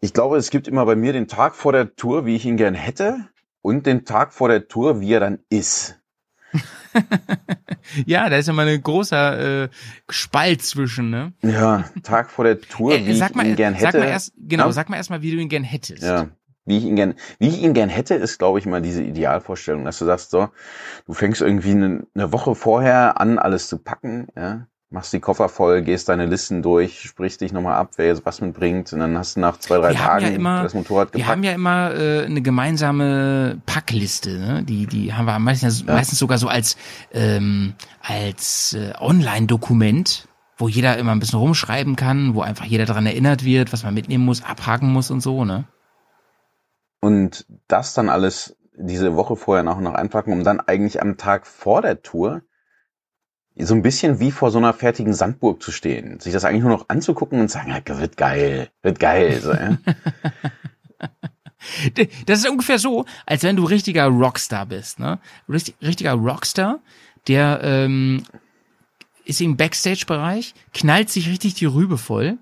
S2: ich glaube, es gibt immer bei mir den Tag vor der Tour, wie ich ihn gern hätte, und den Tag vor der Tour, wie er dann ist.
S1: Ja, da ist ja mal ein großer äh, Spalt zwischen, ne?
S2: Ja, Tag vor der Tour,
S1: Äh,
S2: wie
S1: sag
S2: ich
S1: mal,
S2: ihn gern hätte.
S1: sag mal erst, genau,
S2: Ja?
S1: sag mal erst mal, wie du ihn gern hättest.
S2: Ja, wie ich ihn gern, wie ich ihn gern hätte, ist, glaube ich, mal diese Idealvorstellung, dass du sagst, so, du fängst irgendwie eine, eine Woche vorher an, alles zu packen, ja, machst die Koffer voll, gehst deine Listen durch, sprichst dich nochmal ab, wer jetzt was mitbringt, und dann hast du nach zwei, drei
S1: Wir
S2: Tagen
S1: ja immer-
S2: das Motorrad
S1: Wir
S2: gepackt.
S1: haben ja immer äh, eine gemeinsame Packliste, ne? Die, die haben wir meistens, meistens sogar so als, ähm, als äh, Online-Dokument, wo jeder immer ein bisschen rumschreiben kann, wo einfach jeder daran erinnert wird, was man mitnehmen muss, abhaken muss und so, ne?
S2: Und das dann alles diese Woche vorher nach und nach einpacken, um dann eigentlich am Tag vor der Tour so ein bisschen wie vor so einer fertigen Sandburg zu stehen, sich das eigentlich nur noch anzugucken und sagen, ja, wird geil, wird geil. So, ja.
S1: Das ist ungefähr so, als wenn du richtiger Rockstar bist, ne? Richtig, richtiger Rockstar, der ähm, ist im Backstage-Bereich, knallt sich richtig die Rübe voll,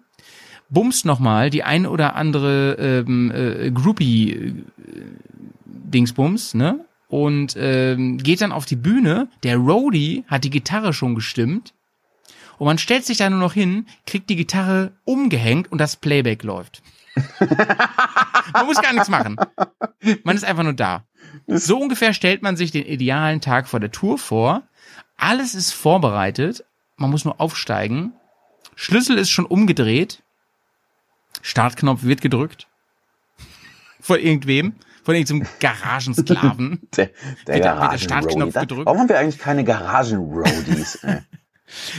S1: bumst nochmal die ein oder andere ähm, äh, Groupie-Dingsbums, ne? Und ähm, geht dann auf die Bühne, der Roadie hat die Gitarre schon gestimmt und man stellt sich da nur noch hin, kriegt die Gitarre umgehängt und das Playback läuft. man muss gar nichts machen. Man ist einfach nur da. So ungefähr stellt man sich den idealen Tag vor der Tour vor. Alles ist vorbereitet. Man muss nur aufsteigen. Schlüssel ist schon umgedreht. Startknopf wird gedrückt. Von irgendwem. Von irgendeinem Garagensklaven.
S2: Der, der
S1: Wird der- wird der. Startknopf gedrückt?
S2: Warum haben wir eigentlich keine Garagen-Roadies?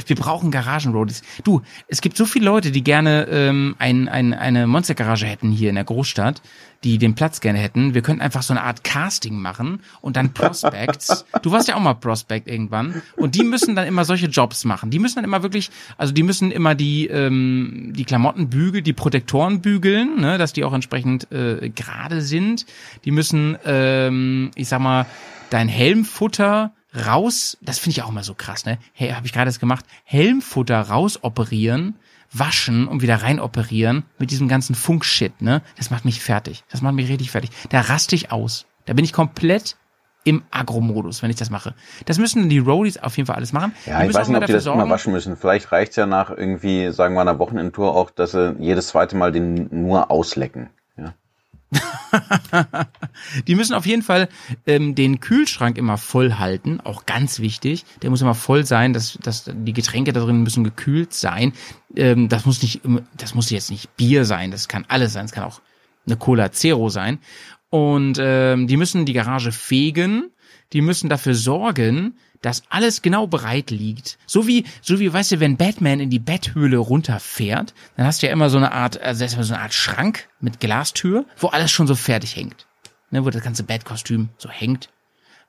S1: Wir brauchen Garagenroadies. Du, es gibt so viele Leute, die gerne ähm, ein, ein, eine Monstergarage hätten hier in der Großstadt, die den Platz gerne hätten. Wir könnten einfach so eine Art Casting machen und dann Prospects. du warst ja auch mal Prospect irgendwann. Und die müssen dann immer solche Jobs machen. Die müssen dann immer wirklich, also die müssen immer die, ähm, die Klamotten bügeln, die Protektoren bügeln, ne, dass die auch entsprechend äh, gerade sind. Die müssen, ähm, ich sag mal, dein Helmfutter raus, das finde ich auch immer so krass, ne? Hey, habe ich gerade das gemacht, Helmfutter rausoperieren, waschen und wieder rein operieren mit diesem ganzen Funkshit, ne? Das macht mich fertig. Das macht mich richtig fertig. Da raste ich aus. Da bin ich komplett im Agro-Modus, wenn ich das mache. Das müssen die Roadies auf jeden Fall alles machen.
S2: Ja, ich weiß nicht, ob die das immer
S1: sorgen-
S2: waschen müssen. Vielleicht reicht's ja nach irgendwie, sagen wir, einer Wochenendtour auch, dass sie jedes zweite Mal den nur auslecken.
S1: Die müssen auf jeden Fall ähm, den Kühlschrank immer voll halten, auch ganz wichtig. Der muss immer voll sein, dass, dass die Getränke da drin müssen gekühlt sein. Ähm, das muss nicht, das muss jetzt nicht Bier sein, das kann alles sein, es kann auch eine Cola Zero sein. Und ähm, die müssen die Garage fegen, die müssen dafür sorgen, dass alles genau bereit liegt. So wie, so wie, weißt du, wenn Batman in die Betthöhle runterfährt, dann hast du ja immer so eine Art, also da ist immer so eine Art Schrank mit Glastür, wo alles schon so fertig hängt. Ne, wo das ganze Bat-Kostüm so hängt.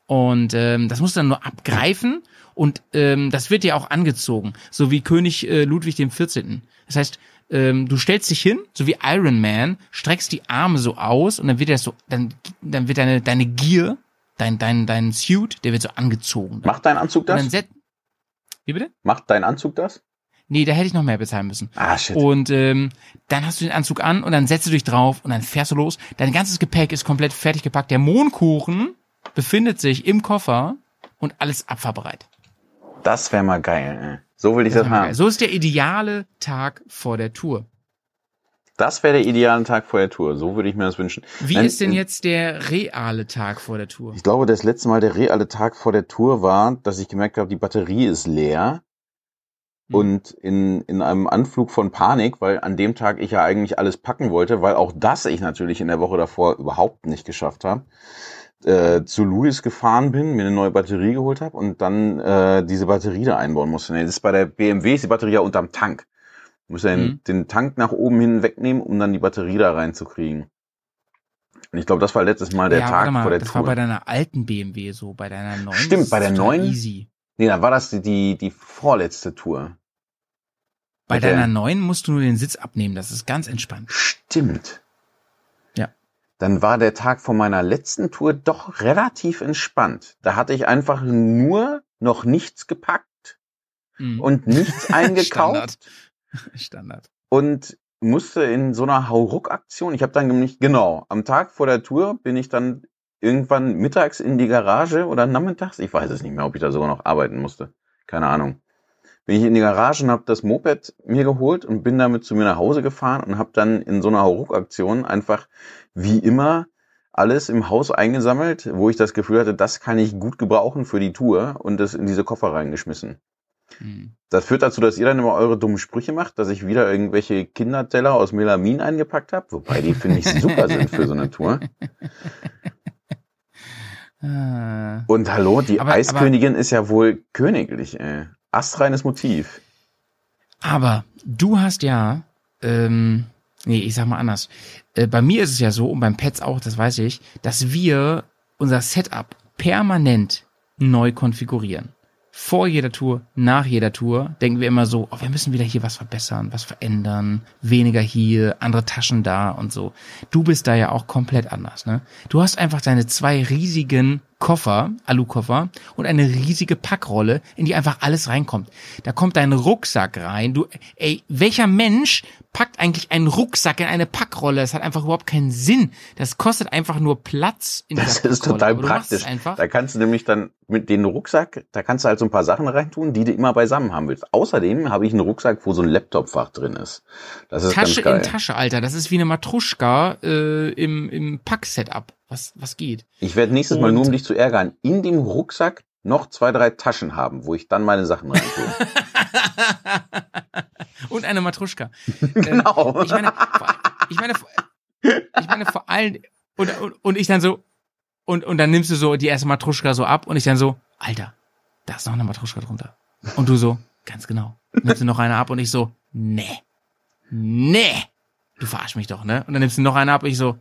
S1: Und ähm, das musst du dann nur abgreifen und ähm, das wird dir auch angezogen, so wie König äh, Ludwig dem 14. Das heißt, ähm, du stellst dich hin, so wie Iron Man, streckst die Arme so aus und dann wird das so, dann, dann wird deine deine Gier, dein dein dein Suit, der wird so angezogen.
S2: Macht dein Anzug das?
S1: set Wie bitte?
S2: Macht dein Anzug das?
S1: Nee, da hätte ich noch mehr bezahlen müssen.
S2: Ah, shit.
S1: Und ähm, dann hast du den Anzug an und dann setzt du dich drauf und dann fährst du los. Dein ganzes Gepäck ist komplett fertig gepackt. Der Mohnkuchen befindet sich im Koffer und alles abfahrbereit.
S2: Das wäre mal geil. Ey. So will ich das, haben.
S1: So ist der ideale Tag vor der Tour.
S2: Das wäre der ideale Tag vor der Tour. So würde ich mir das wünschen.
S1: Wie
S2: Nein,
S1: ist denn jetzt der reale Tag vor der Tour?
S2: Ich glaube, das letzte Mal der reale Tag vor der Tour war, dass ich gemerkt habe, die Batterie ist leer.
S1: Hm.
S2: Und in, in einem Anflug von Panik, weil an dem Tag ich ja eigentlich alles packen wollte, weil auch das ich natürlich in der Woche davor überhaupt nicht geschafft habe, äh, zu Louis gefahren bin, mir eine neue Batterie geholt habe und dann äh, diese Batterie da einbauen musste. Nee, das ist bei der BMW ist die Batterie ja unterm Tank. Du musst ja den,
S1: Mhm.
S2: den Tank nach oben hin wegnehmen, um dann die Batterie da reinzukriegen. Und ich glaube, das war letztes Mal der
S1: ja,
S2: Tag
S1: mal,
S2: vor der
S1: das
S2: Tour.
S1: war bei deiner alten BMW so, bei deiner neuen.
S2: Stimmt, bei der neuen-
S1: Easy.
S2: Nee, dann war das die, die, die vorletzte Tour.
S1: Bei
S2: Mit der-
S1: deiner neuen musst du nur den Sitz abnehmen, das ist ganz entspannt.
S2: Stimmt.
S1: Ja.
S2: Dann war der Tag von meiner letzten Tour doch relativ entspannt. Da hatte ich einfach nur noch nichts gepackt
S1: Mhm.
S2: und nichts eingekauft
S1: Standard.
S2: Und musste in so einer Hauruck-Aktion, ich habe dann nämlich, genau, am Tag vor der Tour bin ich dann irgendwann mittags in die Garage oder nachmittags, ich weiß es nicht mehr, ob ich da sogar noch arbeiten musste, keine Ahnung. Bin ich in die Garage und habe das Moped mir geholt und bin damit zu mir nach Hause gefahren und habe dann in so einer Hauruck-Aktion einfach wie immer alles im Haus eingesammelt, wo ich das Gefühl hatte, das kann ich gut gebrauchen für die Tour und das in diese Koffer reingeschmissen.
S1: Mhm.
S2: Das führt dazu, dass ihr dann immer eure dummen Sprüche macht, dass ich wieder irgendwelche Kinderteller aus Melamin eingepackt habe, wobei die finde ich super sind für so eine Tour.
S1: Ah.
S2: Und hallo, die
S1: Aber-
S2: Eiskönigin ist ja wohl königlich, ey. Astreines Motiv.
S1: Aber du hast ja, ähm, nee, ich sag mal anders. Äh, bei mir ist es ja so, und beim Pets auch, das weiß ich, dass wir unser Setup permanent neu konfigurieren. Vor jeder Tour, nach jeder Tour denken wir immer so, oh, wir müssen wieder hier was verbessern, was verändern, weniger hier, andere Taschen da und so. Du bist da ja auch komplett anders, ne? Du hast einfach deine zwei riesigen Koffer, Alukoffer und eine riesige Packrolle, in die einfach alles reinkommt. Da kommt dein Rucksack rein. Du, ey, welcher Mensch packt eigentlich einen Rucksack in eine Packrolle? Das hat einfach überhaupt keinen Sinn. Das kostet einfach nur Platz in
S2: Das ist total
S1: es
S2: praktisch.
S1: Einfach.
S2: Da kannst du nämlich dann mit dem Rucksack, da kannst du halt so ein paar Sachen reintun, die du immer beisammen haben willst. Außerdem habe ich einen Rucksack, wo so ein Laptopfach drin ist. Das ist
S1: Tasche
S2: ganz geil.
S1: in Tasche, Alter. Das ist wie eine Matruschka äh, im, im Pack-Setup. Was, was geht?
S2: Ich werde nächstes Mal
S1: Und-
S2: nur, um dich zu ärgern, in dem Rucksack noch zwei, drei Taschen haben, wo ich dann meine Sachen reintue.
S1: Und eine Matruschka.
S2: genau.
S1: Äh, ich meine, vor, ich meine, vor- ich meine vor allem und, und, und ich dann so und und dann nimmst du so die erste Matruschka so ab und ich dann so, Alter, da ist noch eine Matruschka drunter. Und du so, ganz genau. Nimmst du noch eine ab und ich so, nee. Nee. Du verarsch mich doch, ne? Und dann nimmst du noch eine ab und ich so,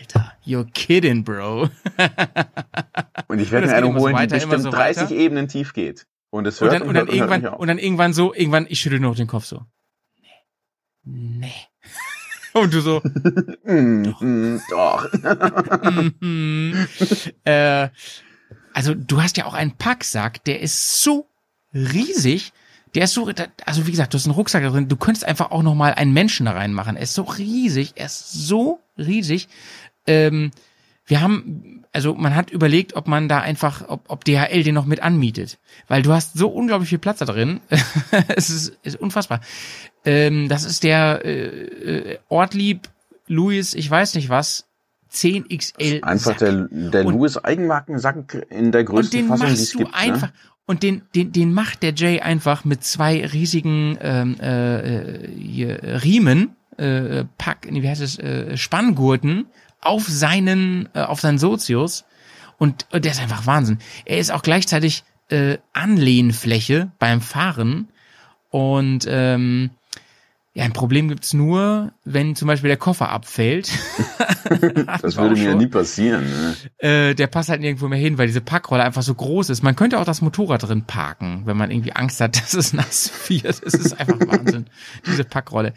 S1: Alter, you're kidding, bro.
S2: Und ich werde mir eine
S1: so
S2: holen, die
S1: weiter, immer
S2: bestimmt
S1: so
S2: 30
S1: weiter.
S2: Ebenen tief geht. Und es
S1: Und
S2: hört
S1: dann, und dann
S2: hört
S1: irgendwann, und dann irgendwann so, irgendwann, ich schüttel nur noch den Kopf so. Nee. Nee. Und du so,
S2: Mm, mm, doch.
S1: äh, also du hast ja auch einen Packsack, der ist so riesig. Der ist so, also wie gesagt, du hast einen Rucksack da drin. Du könntest einfach auch noch mal einen Menschen da reinmachen. Er ist so riesig, er ist so riesig. Ähm, wir haben, also man hat überlegt, ob man da einfach, ob, ob DHL den noch mit anmietet, weil du hast so unglaublich viel Platz da drin. es ist, ist unfassbar. Ähm, das ist der äh, äh, Ortlieb Louis, ich weiß nicht was, 10XL.
S2: Einfach der, der
S1: Und-
S2: Louis Eigenmarkensack in der
S1: und
S2: größten
S1: den
S2: Fassung, die
S1: machst
S2: es
S1: du
S2: gibt.
S1: einfach
S2: Ne?
S1: und den den den macht der Jay einfach mit zwei riesigen ähm, äh, äh, hier, Riemen äh, Pack wie heißt es äh, Spanngurten auf seinen äh, auf seinen Sozius und, und der ist einfach Wahnsinn. Er ist auch gleichzeitig äh, Anlehnfläche beim Fahren und ähm, ja, ein Problem gibt's nur, wenn zum Beispiel der Koffer abfällt.
S2: Das würde mir ja nie passieren. Ne?
S1: äh, der passt halt nirgendwo mehr hin, weil diese Packrolle einfach so groß ist. Man könnte auch das Motorrad drin parken, wenn man irgendwie Angst hat, dass es nass wird. Es ist einfach Wahnsinn, diese Packrolle.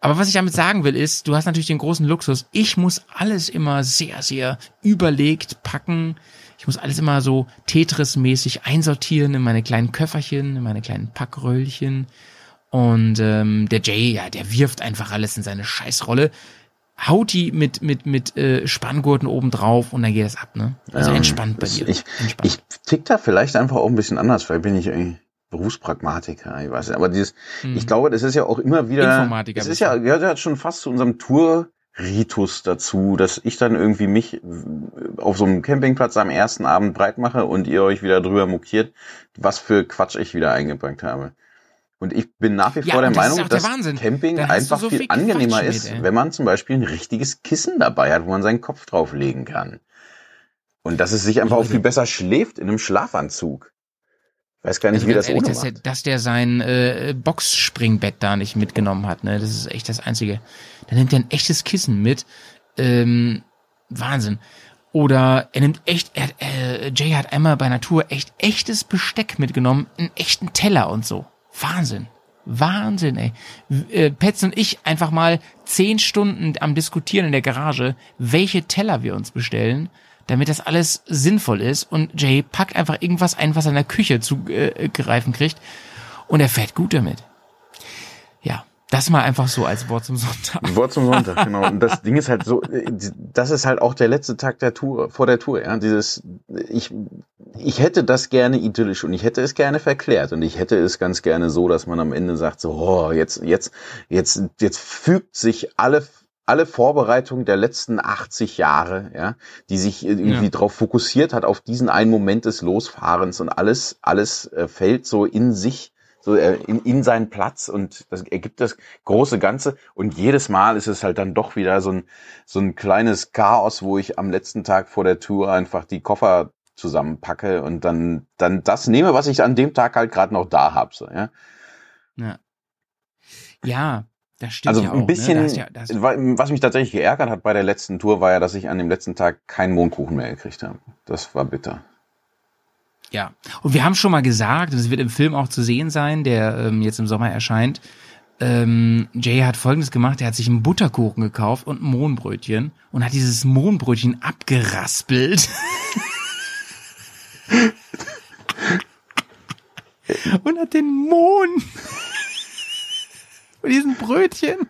S1: Aber was ich damit sagen will, ist, du hast natürlich den großen Luxus. Ich muss alles immer sehr, sehr überlegt packen. Ich muss alles immer so Tetris-mäßig einsortieren in meine kleinen Köfferchen, in meine kleinen Packröllchen. Und ähm, der Jay, ja, der wirft einfach alles in seine Scheißrolle, haut die mit mit mit äh, Spanngurten oben drauf und dann geht es ab, ne? Also
S2: Ja,
S1: entspannt bei
S2: das-
S1: dir.
S2: Ich,
S1: entspannt.
S2: ich tick da vielleicht einfach auch ein bisschen anders. Vielleicht bin ich irgendwie Berufspragmatiker, ich weiß nicht. Aber dieses,
S1: Hm.
S2: ich glaube, das ist ja auch immer wieder,
S1: Informatiker bist
S2: ist ja, gehört ja schon fast zu unserem Tour-Ritus dazu, dass ich dann irgendwie mich äh, auf so einem Campingplatz am ersten Abend breit mache und ihr euch wieder drüber mokiert, was für Quatsch ich wieder eingebracht habe. Und ich bin nach wie
S1: Ja,
S2: vor der
S1: das ist
S2: Meinung,
S1: der
S2: dass
S1: Wahnsinn.
S2: Camping
S1: Dann
S2: einfach
S1: so
S2: viel
S1: viel
S2: angenehmer
S1: mit,
S2: ist,
S1: ey.
S2: wenn man zum Beispiel ein richtiges Kissen dabei hat, wo man seinen Kopf drauflegen kann. Und dass es sich einfach auch viel besser schläft in einem Schlafanzug. Ich weiß gar nicht,
S1: Also
S2: wie das
S1: ehrlich,
S2: ohne
S1: dass, der, dass der sein äh, Boxspringbett da nicht mitgenommen hat, ne? Das ist echt das Einzige. Dann nimmt er ein echtes Kissen mit. Ähm, Wahnsinn. Oder er nimmt echt, er, äh, Jay hat einmal bei Natur echt echtes Besteck mitgenommen, einen echten Teller und so. Wahnsinn. Wahnsinn, ey. Äh, Petz und ich einfach mal zehn Stunden am Diskutieren in der Garage, welche Teller wir uns bestellen, damit das alles sinnvoll ist. Und Jay packt einfach irgendwas ein, was er in der Küche zu äh, greifen kriegt. Und er fährt gut damit. Das mal einfach so als Wort zum Sonntag.
S2: Wort zum Sonntag, genau. Und das Ding ist halt so, äh, das ist halt auch der letzte Tag der Tour, vor der Tour, ja. Dieses, ich, ich hätte das gerne idyllisch und ich hätte es gerne verklärt und ich hätte es ganz gerne so, dass man am Ende sagt, so, oh, jetzt, jetzt, jetzt, jetzt fügt sich alle, alle Vorbereitung der letzten 80 Jahre, ja, die sich irgendwie
S1: Ja.
S2: darauf fokussiert hat, auf diesen einen Moment des Losfahrens und alles, alles äh, fällt so in sich, so äh, in, in seinen Platz und das ergibt das große Ganze. Und jedes Mal ist es halt dann doch wieder so ein, so ein kleines Chaos, wo ich am letzten Tag vor der Tour einfach die Koffer zusammenpacke und dann, dann das nehme, was ich an dem Tag halt gerade noch da habe. So, ja?
S1: Ja. Ja, das stimmt
S2: Also
S1: ja auch.
S2: ein bisschen,
S1: Ne? Da hast ja,
S2: was mich tatsächlich geärgert hat bei der letzten Tour, war ja, dass ich an dem letzten Tag keinen Mondkuchen mehr gekriegt habe. Das war bitter.
S1: Ja. Und wir haben schon mal gesagt, das wird im Film auch zu sehen sein, der ähm, jetzt im Sommer erscheint. Ähm, Jay hat folgendes gemacht, er hat sich einen Butterkuchen gekauft und ein Mohnbrötchen und hat dieses Mohnbrötchen abgeraspelt. und hat den Mohn von diesem Brötchen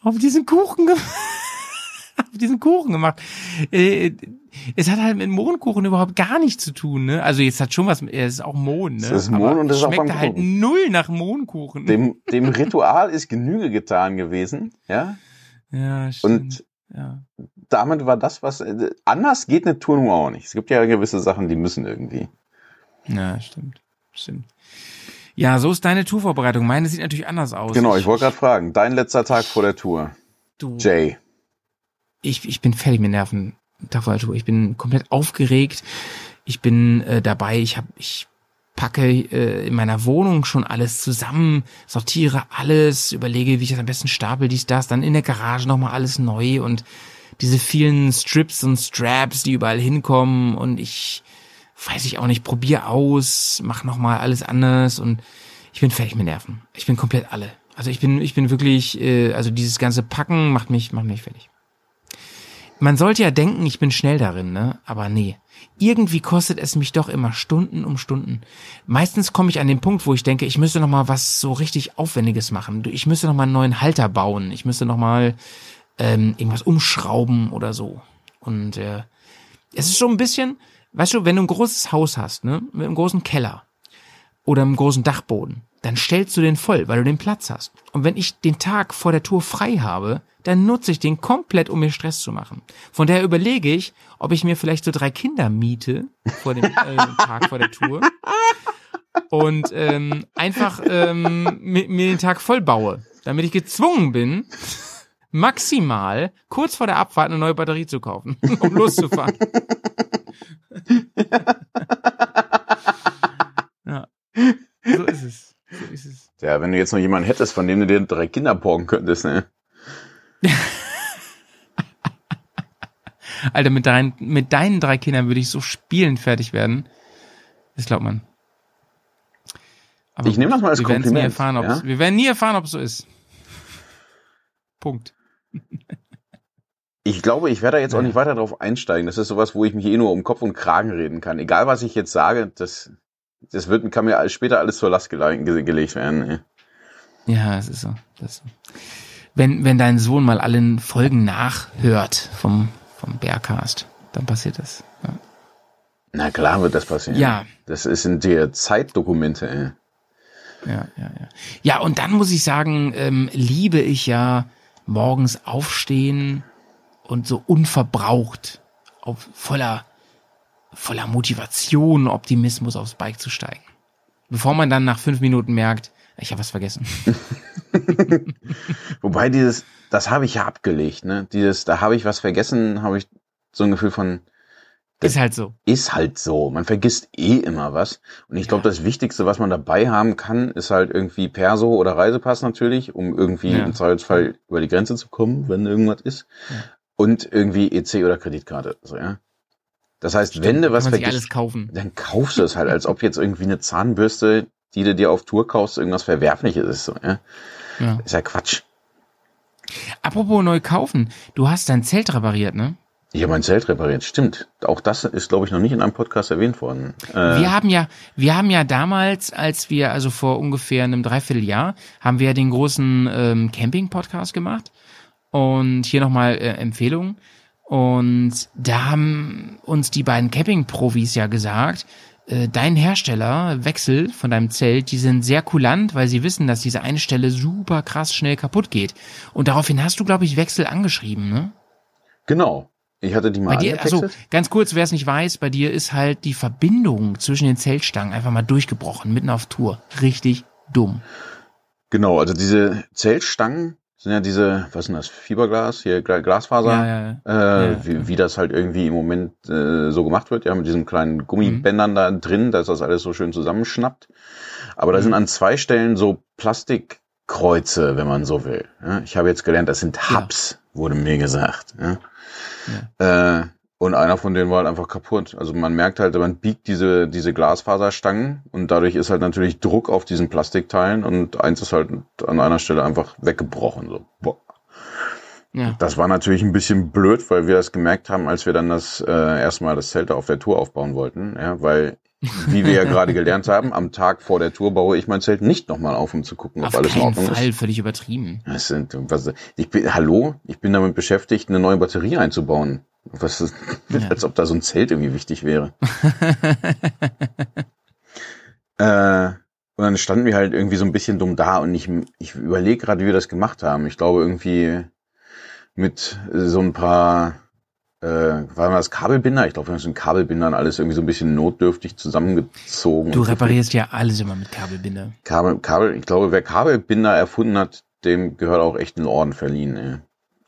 S1: auf diesen Kuchen gemacht. diesen Kuchen gemacht. Äh, es hat halt mit Mohnkuchen überhaupt gar nichts zu tun, ne? Also jetzt hat schon was, mit- es ist auch Mohn, ne?
S2: Es ist Mohn
S1: Aber
S2: und es auch
S1: schmeckt
S2: beim
S1: halt
S2: Kuchen.
S1: null nach Mohnkuchen.
S2: Dem, dem Ritual ist Genüge getan gewesen, ja.
S1: ja, stimmt.
S2: Und
S1: ja.
S2: damit war das, was äh, anders geht eine Tour nun auch nicht. Es gibt ja gewisse Sachen, die müssen irgendwie.
S1: ja, stimmt. Stimmt. Ja, so ist deine Tourvorbereitung. Meine sieht natürlich anders aus.
S2: Genau, ich wollte gerade fragen, dein letzter Tag vor der Tour.
S1: du,
S2: Jay.
S1: Ich, ich bin fertig mit Nerven. Ich bin komplett aufgeregt. Ich bin äh, dabei. Ich habe, ich packe äh, in meiner Wohnung schon alles zusammen, sortiere alles, überlege, wie ich das am besten stapel, dies, das, dann in der Garage nochmal alles neu und diese vielen Strips und Straps, die überall hinkommen und ich weiß ich auch nicht, probier aus, mach nochmal alles anders und ich bin fertig mit Nerven. Ich bin komplett alle. Also ich bin, ich bin wirklich, äh, also dieses ganze Packen macht mich, macht mich fertig. Man sollte ja denken, ich bin schnell darin, ne? Aber nee. Irgendwie kostet es mich doch immer Stunden um Stunden. Meistens komme ich an den Punkt, wo ich denke, ich müsste noch mal was so richtig Aufwendiges machen. Ich müsste noch mal einen neuen Halter bauen. Ich müsste noch mal ähm, irgendwas umschrauben oder so. Und äh, es ist so ein bisschen, weißt du, wenn du ein großes Haus hast, ne, mit einem großen Keller oder einem großen Dachboden, dann stellst du den voll, weil du den Platz hast. Und wenn ich den Tag vor der Tour frei habe, dann nutze ich den komplett, um mir Stress zu machen. Von daher überlege ich, ob ich mir vielleicht so drei Kinder miete vor dem äh, Tag vor der Tour und ähm, einfach ähm, mir, mir den Tag voll baue, damit ich gezwungen bin, maximal kurz vor der Abfahrt eine neue Batterie zu kaufen, um loszufahren. ja, so ist es. So ist es.
S2: Ja, wenn du jetzt noch jemanden hättest, von dem du dir drei Kinder borgen könntest, ne?
S1: Alter, mit, dein, mit deinen drei Kindern würde ich so spielend fertig werden. Das glaubt man. Aber
S2: Ich nehme das mal als
S1: wir
S2: Kompliment,
S1: Nie erfahren,
S2: ja?
S1: Wir werden nie erfahren, ob es so ist. Punkt.
S2: Ich glaube, ich werde da jetzt auch
S1: Ja.
S2: nicht weiter drauf einsteigen. Das ist sowas, wo ich mich eh nur um Kopf und Kragen reden kann. Egal, was ich jetzt sage, das, das wird, kann mir später alles zur Last gele gelegt werden. Ey.
S1: Ja, es ist so. Das ist so. Wenn, wenn dein Sohn mal allen Folgen nachhört vom, vom Bearcast, dann passiert das. Ja.
S2: Na klar wird das passieren.
S1: Ja.
S2: Das sind die Zeitdokumente, ey.
S1: Ja, ja, ja. Ja, und dann muss ich sagen, ähm, liebe ich ja morgens aufstehen und so unverbraucht, auf voller, voller Motivation, Optimismus aufs Bike zu steigen. Bevor man dann nach fünf Minuten merkt, ich habe was vergessen.
S2: Wobei dieses, das habe ich ja abgelegt, ne? Dieses, da habe ich was vergessen, habe ich so ein Gefühl von,
S1: Ist halt so.
S2: ist halt so. Man vergisst eh immer was. Und ich glaube, das Wichtigste, was man dabei haben kann, ist halt irgendwie Perso oder Reisepass natürlich, um irgendwie
S1: Ja.
S2: im Zweifelsfall über die Grenze zu kommen, wenn irgendwas ist.
S1: Ja.
S2: Und irgendwie EC oder Kreditkarte. So, ja. Das heißt, wenn du was vergisst,
S1: kaufen.
S2: dann kaufst du es halt, als ob jetzt irgendwie eine Zahnbürste, die du dir auf Tour kaufst, irgendwas Verwerfliches ist. So, ja.
S1: Ja.
S2: Ist ja Quatsch.
S1: Apropos neu kaufen, du hast dein Zelt repariert, ne?
S2: Ich habe mein Zelt repariert, stimmt. Auch das ist, glaube ich, noch nicht in einem Podcast erwähnt worden. Äh,
S1: Wir haben ja, wir haben ja damals, als wir, also vor ungefähr einem Dreivierteljahr, haben wir ja den großen ähm, Camping-Podcast gemacht. Und hier nochmal äh, Empfehlung. Und da haben uns die beiden Camping-Profis ja gesagt, äh, dein Hersteller, Wechsel von deinem Zelt, die sind sehr kulant, weil sie wissen, dass diese eine Stelle super krass schnell kaputt geht. Und daraufhin hast du, glaube ich, Wechsel angeschrieben, ne?
S2: genau. Ich hatte die mal
S1: Bei dir, also ganz kurz, wer es nicht weiß, bei dir ist halt die Verbindung zwischen den Zeltstangen einfach mal durchgebrochen, mitten auf Tour. Richtig dumm.
S2: Genau, also diese Zeltstangen sind ja diese, was ist denn das, Fiberglas, hier Gla- Glasfaser,
S1: Ja, ja.
S2: Äh,
S1: Ja,
S2: wie, wie das halt irgendwie im Moment äh, so gemacht wird, ja, mit diesen kleinen Gummibändern
S1: Mhm.
S2: da drin, dass das alles so schön zusammenschnappt. Aber da
S1: Mhm.
S2: sind an zwei Stellen so Plastikkreuze, wenn man so will. Ich habe jetzt gelernt, das sind. Hubs, wurde mir gesagt. Äh, und einer von denen war halt einfach kaputt. Also man merkt halt, man biegt diese, diese Glasfaserstangen und dadurch ist halt natürlich Druck auf diesen Plastikteilen und eins ist halt an einer Stelle einfach weggebrochen. So. Boah.
S1: Ja.
S2: Das war natürlich ein bisschen blöd, weil wir das gemerkt haben, als wir dann das äh, erstmal das Zelt auf der Tour aufbauen wollten. Ja, weil, wie wir ja gerade gelernt haben, am Tag vor der Tour baue ich mein Zelt nicht nochmal auf, um zu gucken, ob
S1: Auf
S2: alles in
S1: keinen
S2: Ordnung
S1: Fall,
S2: ist.
S1: völlig übertrieben.
S2: Das sind, was, ich bin, hallo, ich bin damit beschäftigt, eine neue Batterie einzubauen. Was ist,
S1: Ja.
S2: als ob da so ein Zelt irgendwie wichtig wäre. äh, und dann standen wir halt irgendwie so ein bisschen dumm da und ich, ich überlege gerade, wie wir das gemacht haben. Ich glaube irgendwie mit so ein paar, äh, waren das Kabelbinder? Ich glaube, wir haben so ein Kabelbindern alles irgendwie so ein bisschen notdürftig zusammengezogen.
S1: Du
S2: und
S1: reparierst ja alles immer mit Kabelbinder.
S2: Kabel, Kabel, ich glaube, wer Kabelbinder erfunden hat, dem gehört auch echt ein Orden verliehen. Ey.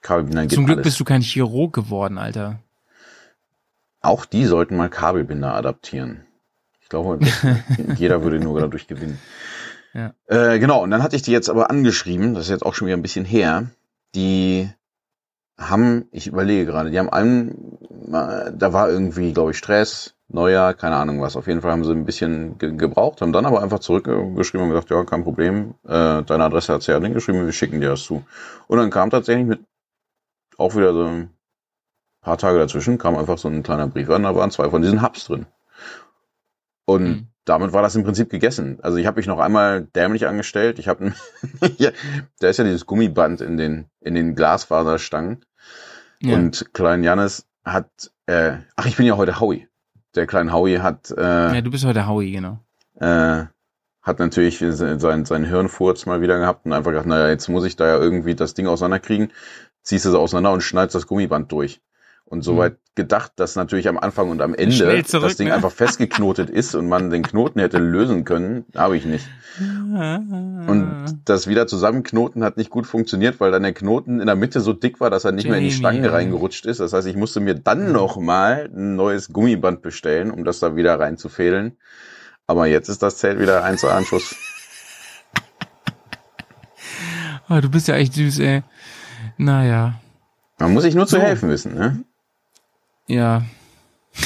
S2: Kabelbinder geht
S1: Zum Glück
S2: alles.
S1: bist du kein Chirurg geworden, Alter.
S2: Auch die sollten mal Kabelbinder adaptieren. Ich glaube, jeder würde nur dadurch gewinnen.
S1: Ja.
S2: Äh, genau, und dann hatte ich die jetzt aber angeschrieben, das ist jetzt auch schon wieder ein bisschen her, die haben, ich überlege gerade, die haben einen, da war irgendwie, glaube ich, Stress, Neujahr, keine Ahnung was. Auf jeden Fall haben sie ein bisschen ge gebraucht, haben dann aber einfach zurückgeschrieben und gesagt, ja, kein Problem, äh, deine Adresse hat sie ja geschrieben, wir schicken dir das zu. Und dann kam tatsächlich mit auch wieder so ein paar Tage dazwischen, kam einfach so ein kleiner Brief an, da waren zwei von diesen Hubs drin. Und
S1: Mhm.
S2: damit war das im Prinzip gegessen. Also ich habe mich noch einmal dämlich angestellt. Ich habe, ja, da ist ja dieses Gummiband in den in den Glasfaserstangen.
S1: Ja.
S2: Und Klein Jannis hat, äh, ach, ich bin ja heute Howie. Der kleine Howie hat, äh,
S1: ja, du bist heute Howie, genau.
S2: äh, hat natürlich sein, sein Hirnfurz mal wieder gehabt und einfach gedacht, naja, jetzt muss ich da ja irgendwie das Ding auseinanderkriegen. Ziehst es auseinander und schneidest das Gummiband durch. Und soweit gedacht, dass natürlich am Anfang und am Ende
S1: Mhm. Zurück,
S2: das Ding
S1: ne?
S2: einfach festgeknotet ist und man den Knoten hätte lösen können, habe ich nicht. Und das wieder zusammenknoten hat nicht gut funktioniert, weil dann der Knoten in der Mitte so dick war, dass er nicht mehr in die
S1: Jamie,
S2: Stange reingerutscht ist. Das heißt, ich musste mir dann noch mal ein neues Gummiband bestellen, um das da wieder reinzufädeln. Aber jetzt ist das Zelt wieder eins zu Anschuss.
S1: Oh, du bist ja echt süß, ey. Naja,
S2: Man muss sich nur zu
S1: So.
S2: helfen wissen, ne?
S1: ja.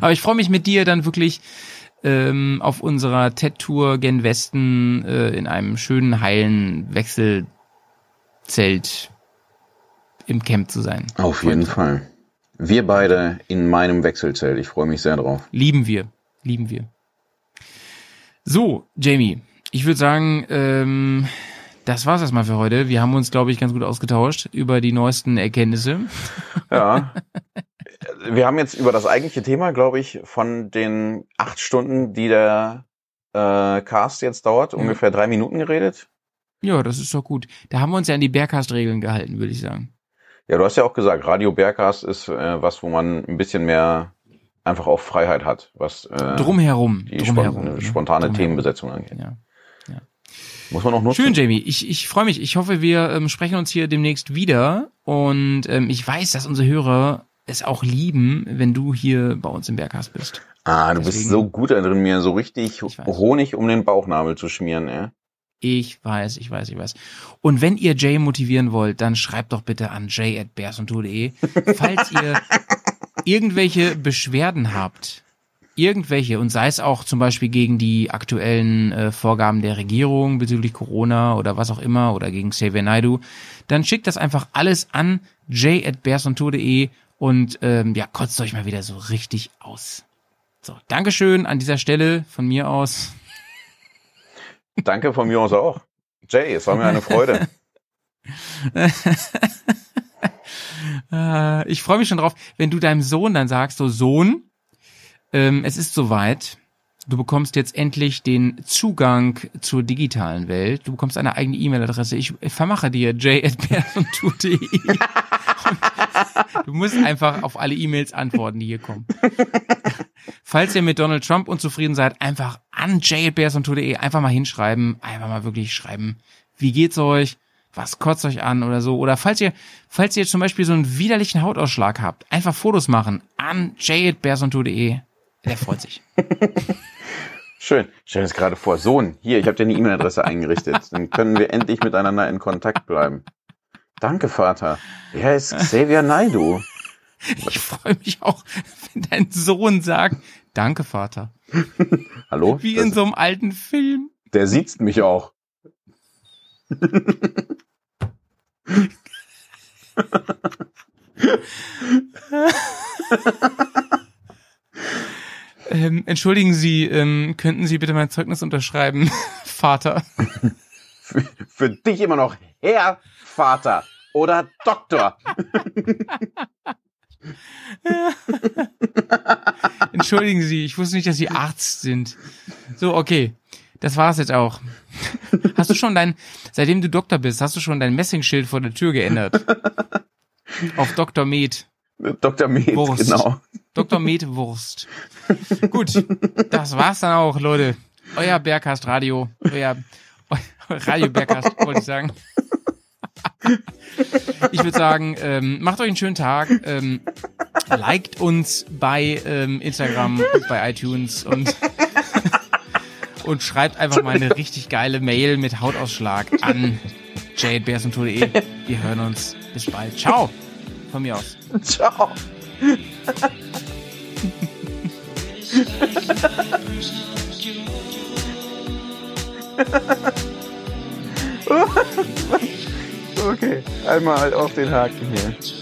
S1: Aber ich freue mich mit dir dann wirklich ähm, auf unserer TED-Tour gen Westen äh, in einem schönen, heilen Wechselzelt im Camp zu sein.
S2: Auf jeden Fall. Wir beide in meinem Wechselzelt. Ich freue mich sehr drauf.
S1: Lieben wir. Lieben wir. So, Jamie, ich würde sagen, ähm, das war's erstmal für heute. Wir haben uns, glaube ich, ganz gut ausgetauscht über die neuesten Erkenntnisse.
S2: Ja. Wir haben jetzt über das eigentliche Thema, glaube ich, von den acht Stunden, die der äh, Cast jetzt dauert,
S1: Ja.
S2: ungefähr drei Minuten geredet.
S1: Ja, das ist doch gut. Da haben wir uns ja an die Bergcast-Regeln gehalten, würde ich sagen.
S2: Ja, du hast ja auch gesagt, Radio Bergcast ist äh, was, wo man ein bisschen mehr einfach auch Freiheit hat, was äh,
S1: Drumherum.
S2: die
S1: drumherum,
S2: spon
S1: ne?
S2: spontane
S1: Drumherum.
S2: Themenbesetzung angeht.
S1: Ja.
S2: Muss man auch nutzen.
S1: Schön, Jamie. Ich, ich freue mich. Ich hoffe, wir ähm, sprechen uns hier demnächst wieder. Und ähm, ich weiß, dass unsere Hörer es auch lieben, wenn du hier bei uns im Berghaus bist.
S2: Ah, du bist
S1: Deswegen-
S2: so gut da drin, mir so richtig. Honig um den Bauchnabel zu schmieren, ey.
S1: Ich weiß, ich weiß, ich weiß. Und wenn ihr Jay motivieren wollt, dann schreibt doch bitte an jay.bearsundtour.de. Falls ihr irgendwelche Beschwerden habt, irgendwelche, und sei es auch zum Beispiel gegen die aktuellen äh, Vorgaben der Regierung bezüglich Corona oder was auch immer oder gegen Xavier Naidu, dann schickt das einfach alles an jay.bearsundtour.de und ähm, ja, kotzt euch mal wieder so richtig aus. So, Dankeschön an dieser Stelle von mir aus.
S2: Danke von mir aus auch. Jay, es war mir eine Freude.
S1: Äh, ich freue mich schon drauf, wenn du deinem Sohn dann sagst, so Sohn, ähm, es ist soweit. Du bekommst jetzt endlich den Zugang zur digitalen Welt. Du bekommst eine eigene E-Mail-Adresse. Ich vermache dir j.bärentour.de. Du musst einfach auf alle E-Mails antworten, die hier kommen. Falls ihr mit Donald Trump unzufrieden seid, einfach an j.bärentour.de einfach mal hinschreiben. Einfach mal wirklich schreiben. Wie geht's euch? Was kotzt euch an oder so? Oder falls ihr, falls ihr zum Beispiel so einen widerlichen Hautausschlag habt, einfach Fotos machen an j.bärentour.de. Der freut sich.
S2: Schön. Stell dir das gerade vor. Sohn, hier, ich habe dir eine E-Mail-Adresse eingerichtet. Dann können wir endlich miteinander in Kontakt bleiben. Danke, Vater. Wer ist Xavier Naidu?
S1: Ich freue mich auch, wenn dein Sohn sagt, danke Vater.
S2: Hallo?
S1: Wie in so einem alten Film.
S2: der sieht mich auch.
S1: Ähm, entschuldigen Sie, ähm, könnten Sie bitte mein Zeugnis unterschreiben, Vater?
S2: Für, für dich immer noch Herr Vater oder Doktor.
S1: Entschuldigen Sie, ich wusste nicht, dass Sie Arzt sind. So, okay. Das war's jetzt auch. Hast du schon dein, seitdem du Doktor bist, hast du schon dein Messingschild vor der Tür geändert? Auf Dr. Med.
S2: Dr. Med,
S1: Wurst.
S2: genau.
S1: Dr. Med Wurst. Gut, das war's dann auch, Leute. Euer Bergcast Radio, euer, euer Radio Bergcast, wollte ich sagen. Ich würde sagen, ähm, macht euch einen schönen Tag. Ähm, liked uns bei ähm, Instagram bei iTunes und, und schreibt einfach mal eine richtig geile Mail mit Hautausschlag an jadebearsontour.de. Wir hören uns. Bis bald. Ciao. Von mir aus.
S2: Ciao. Okay, einmal auf den Haken hier.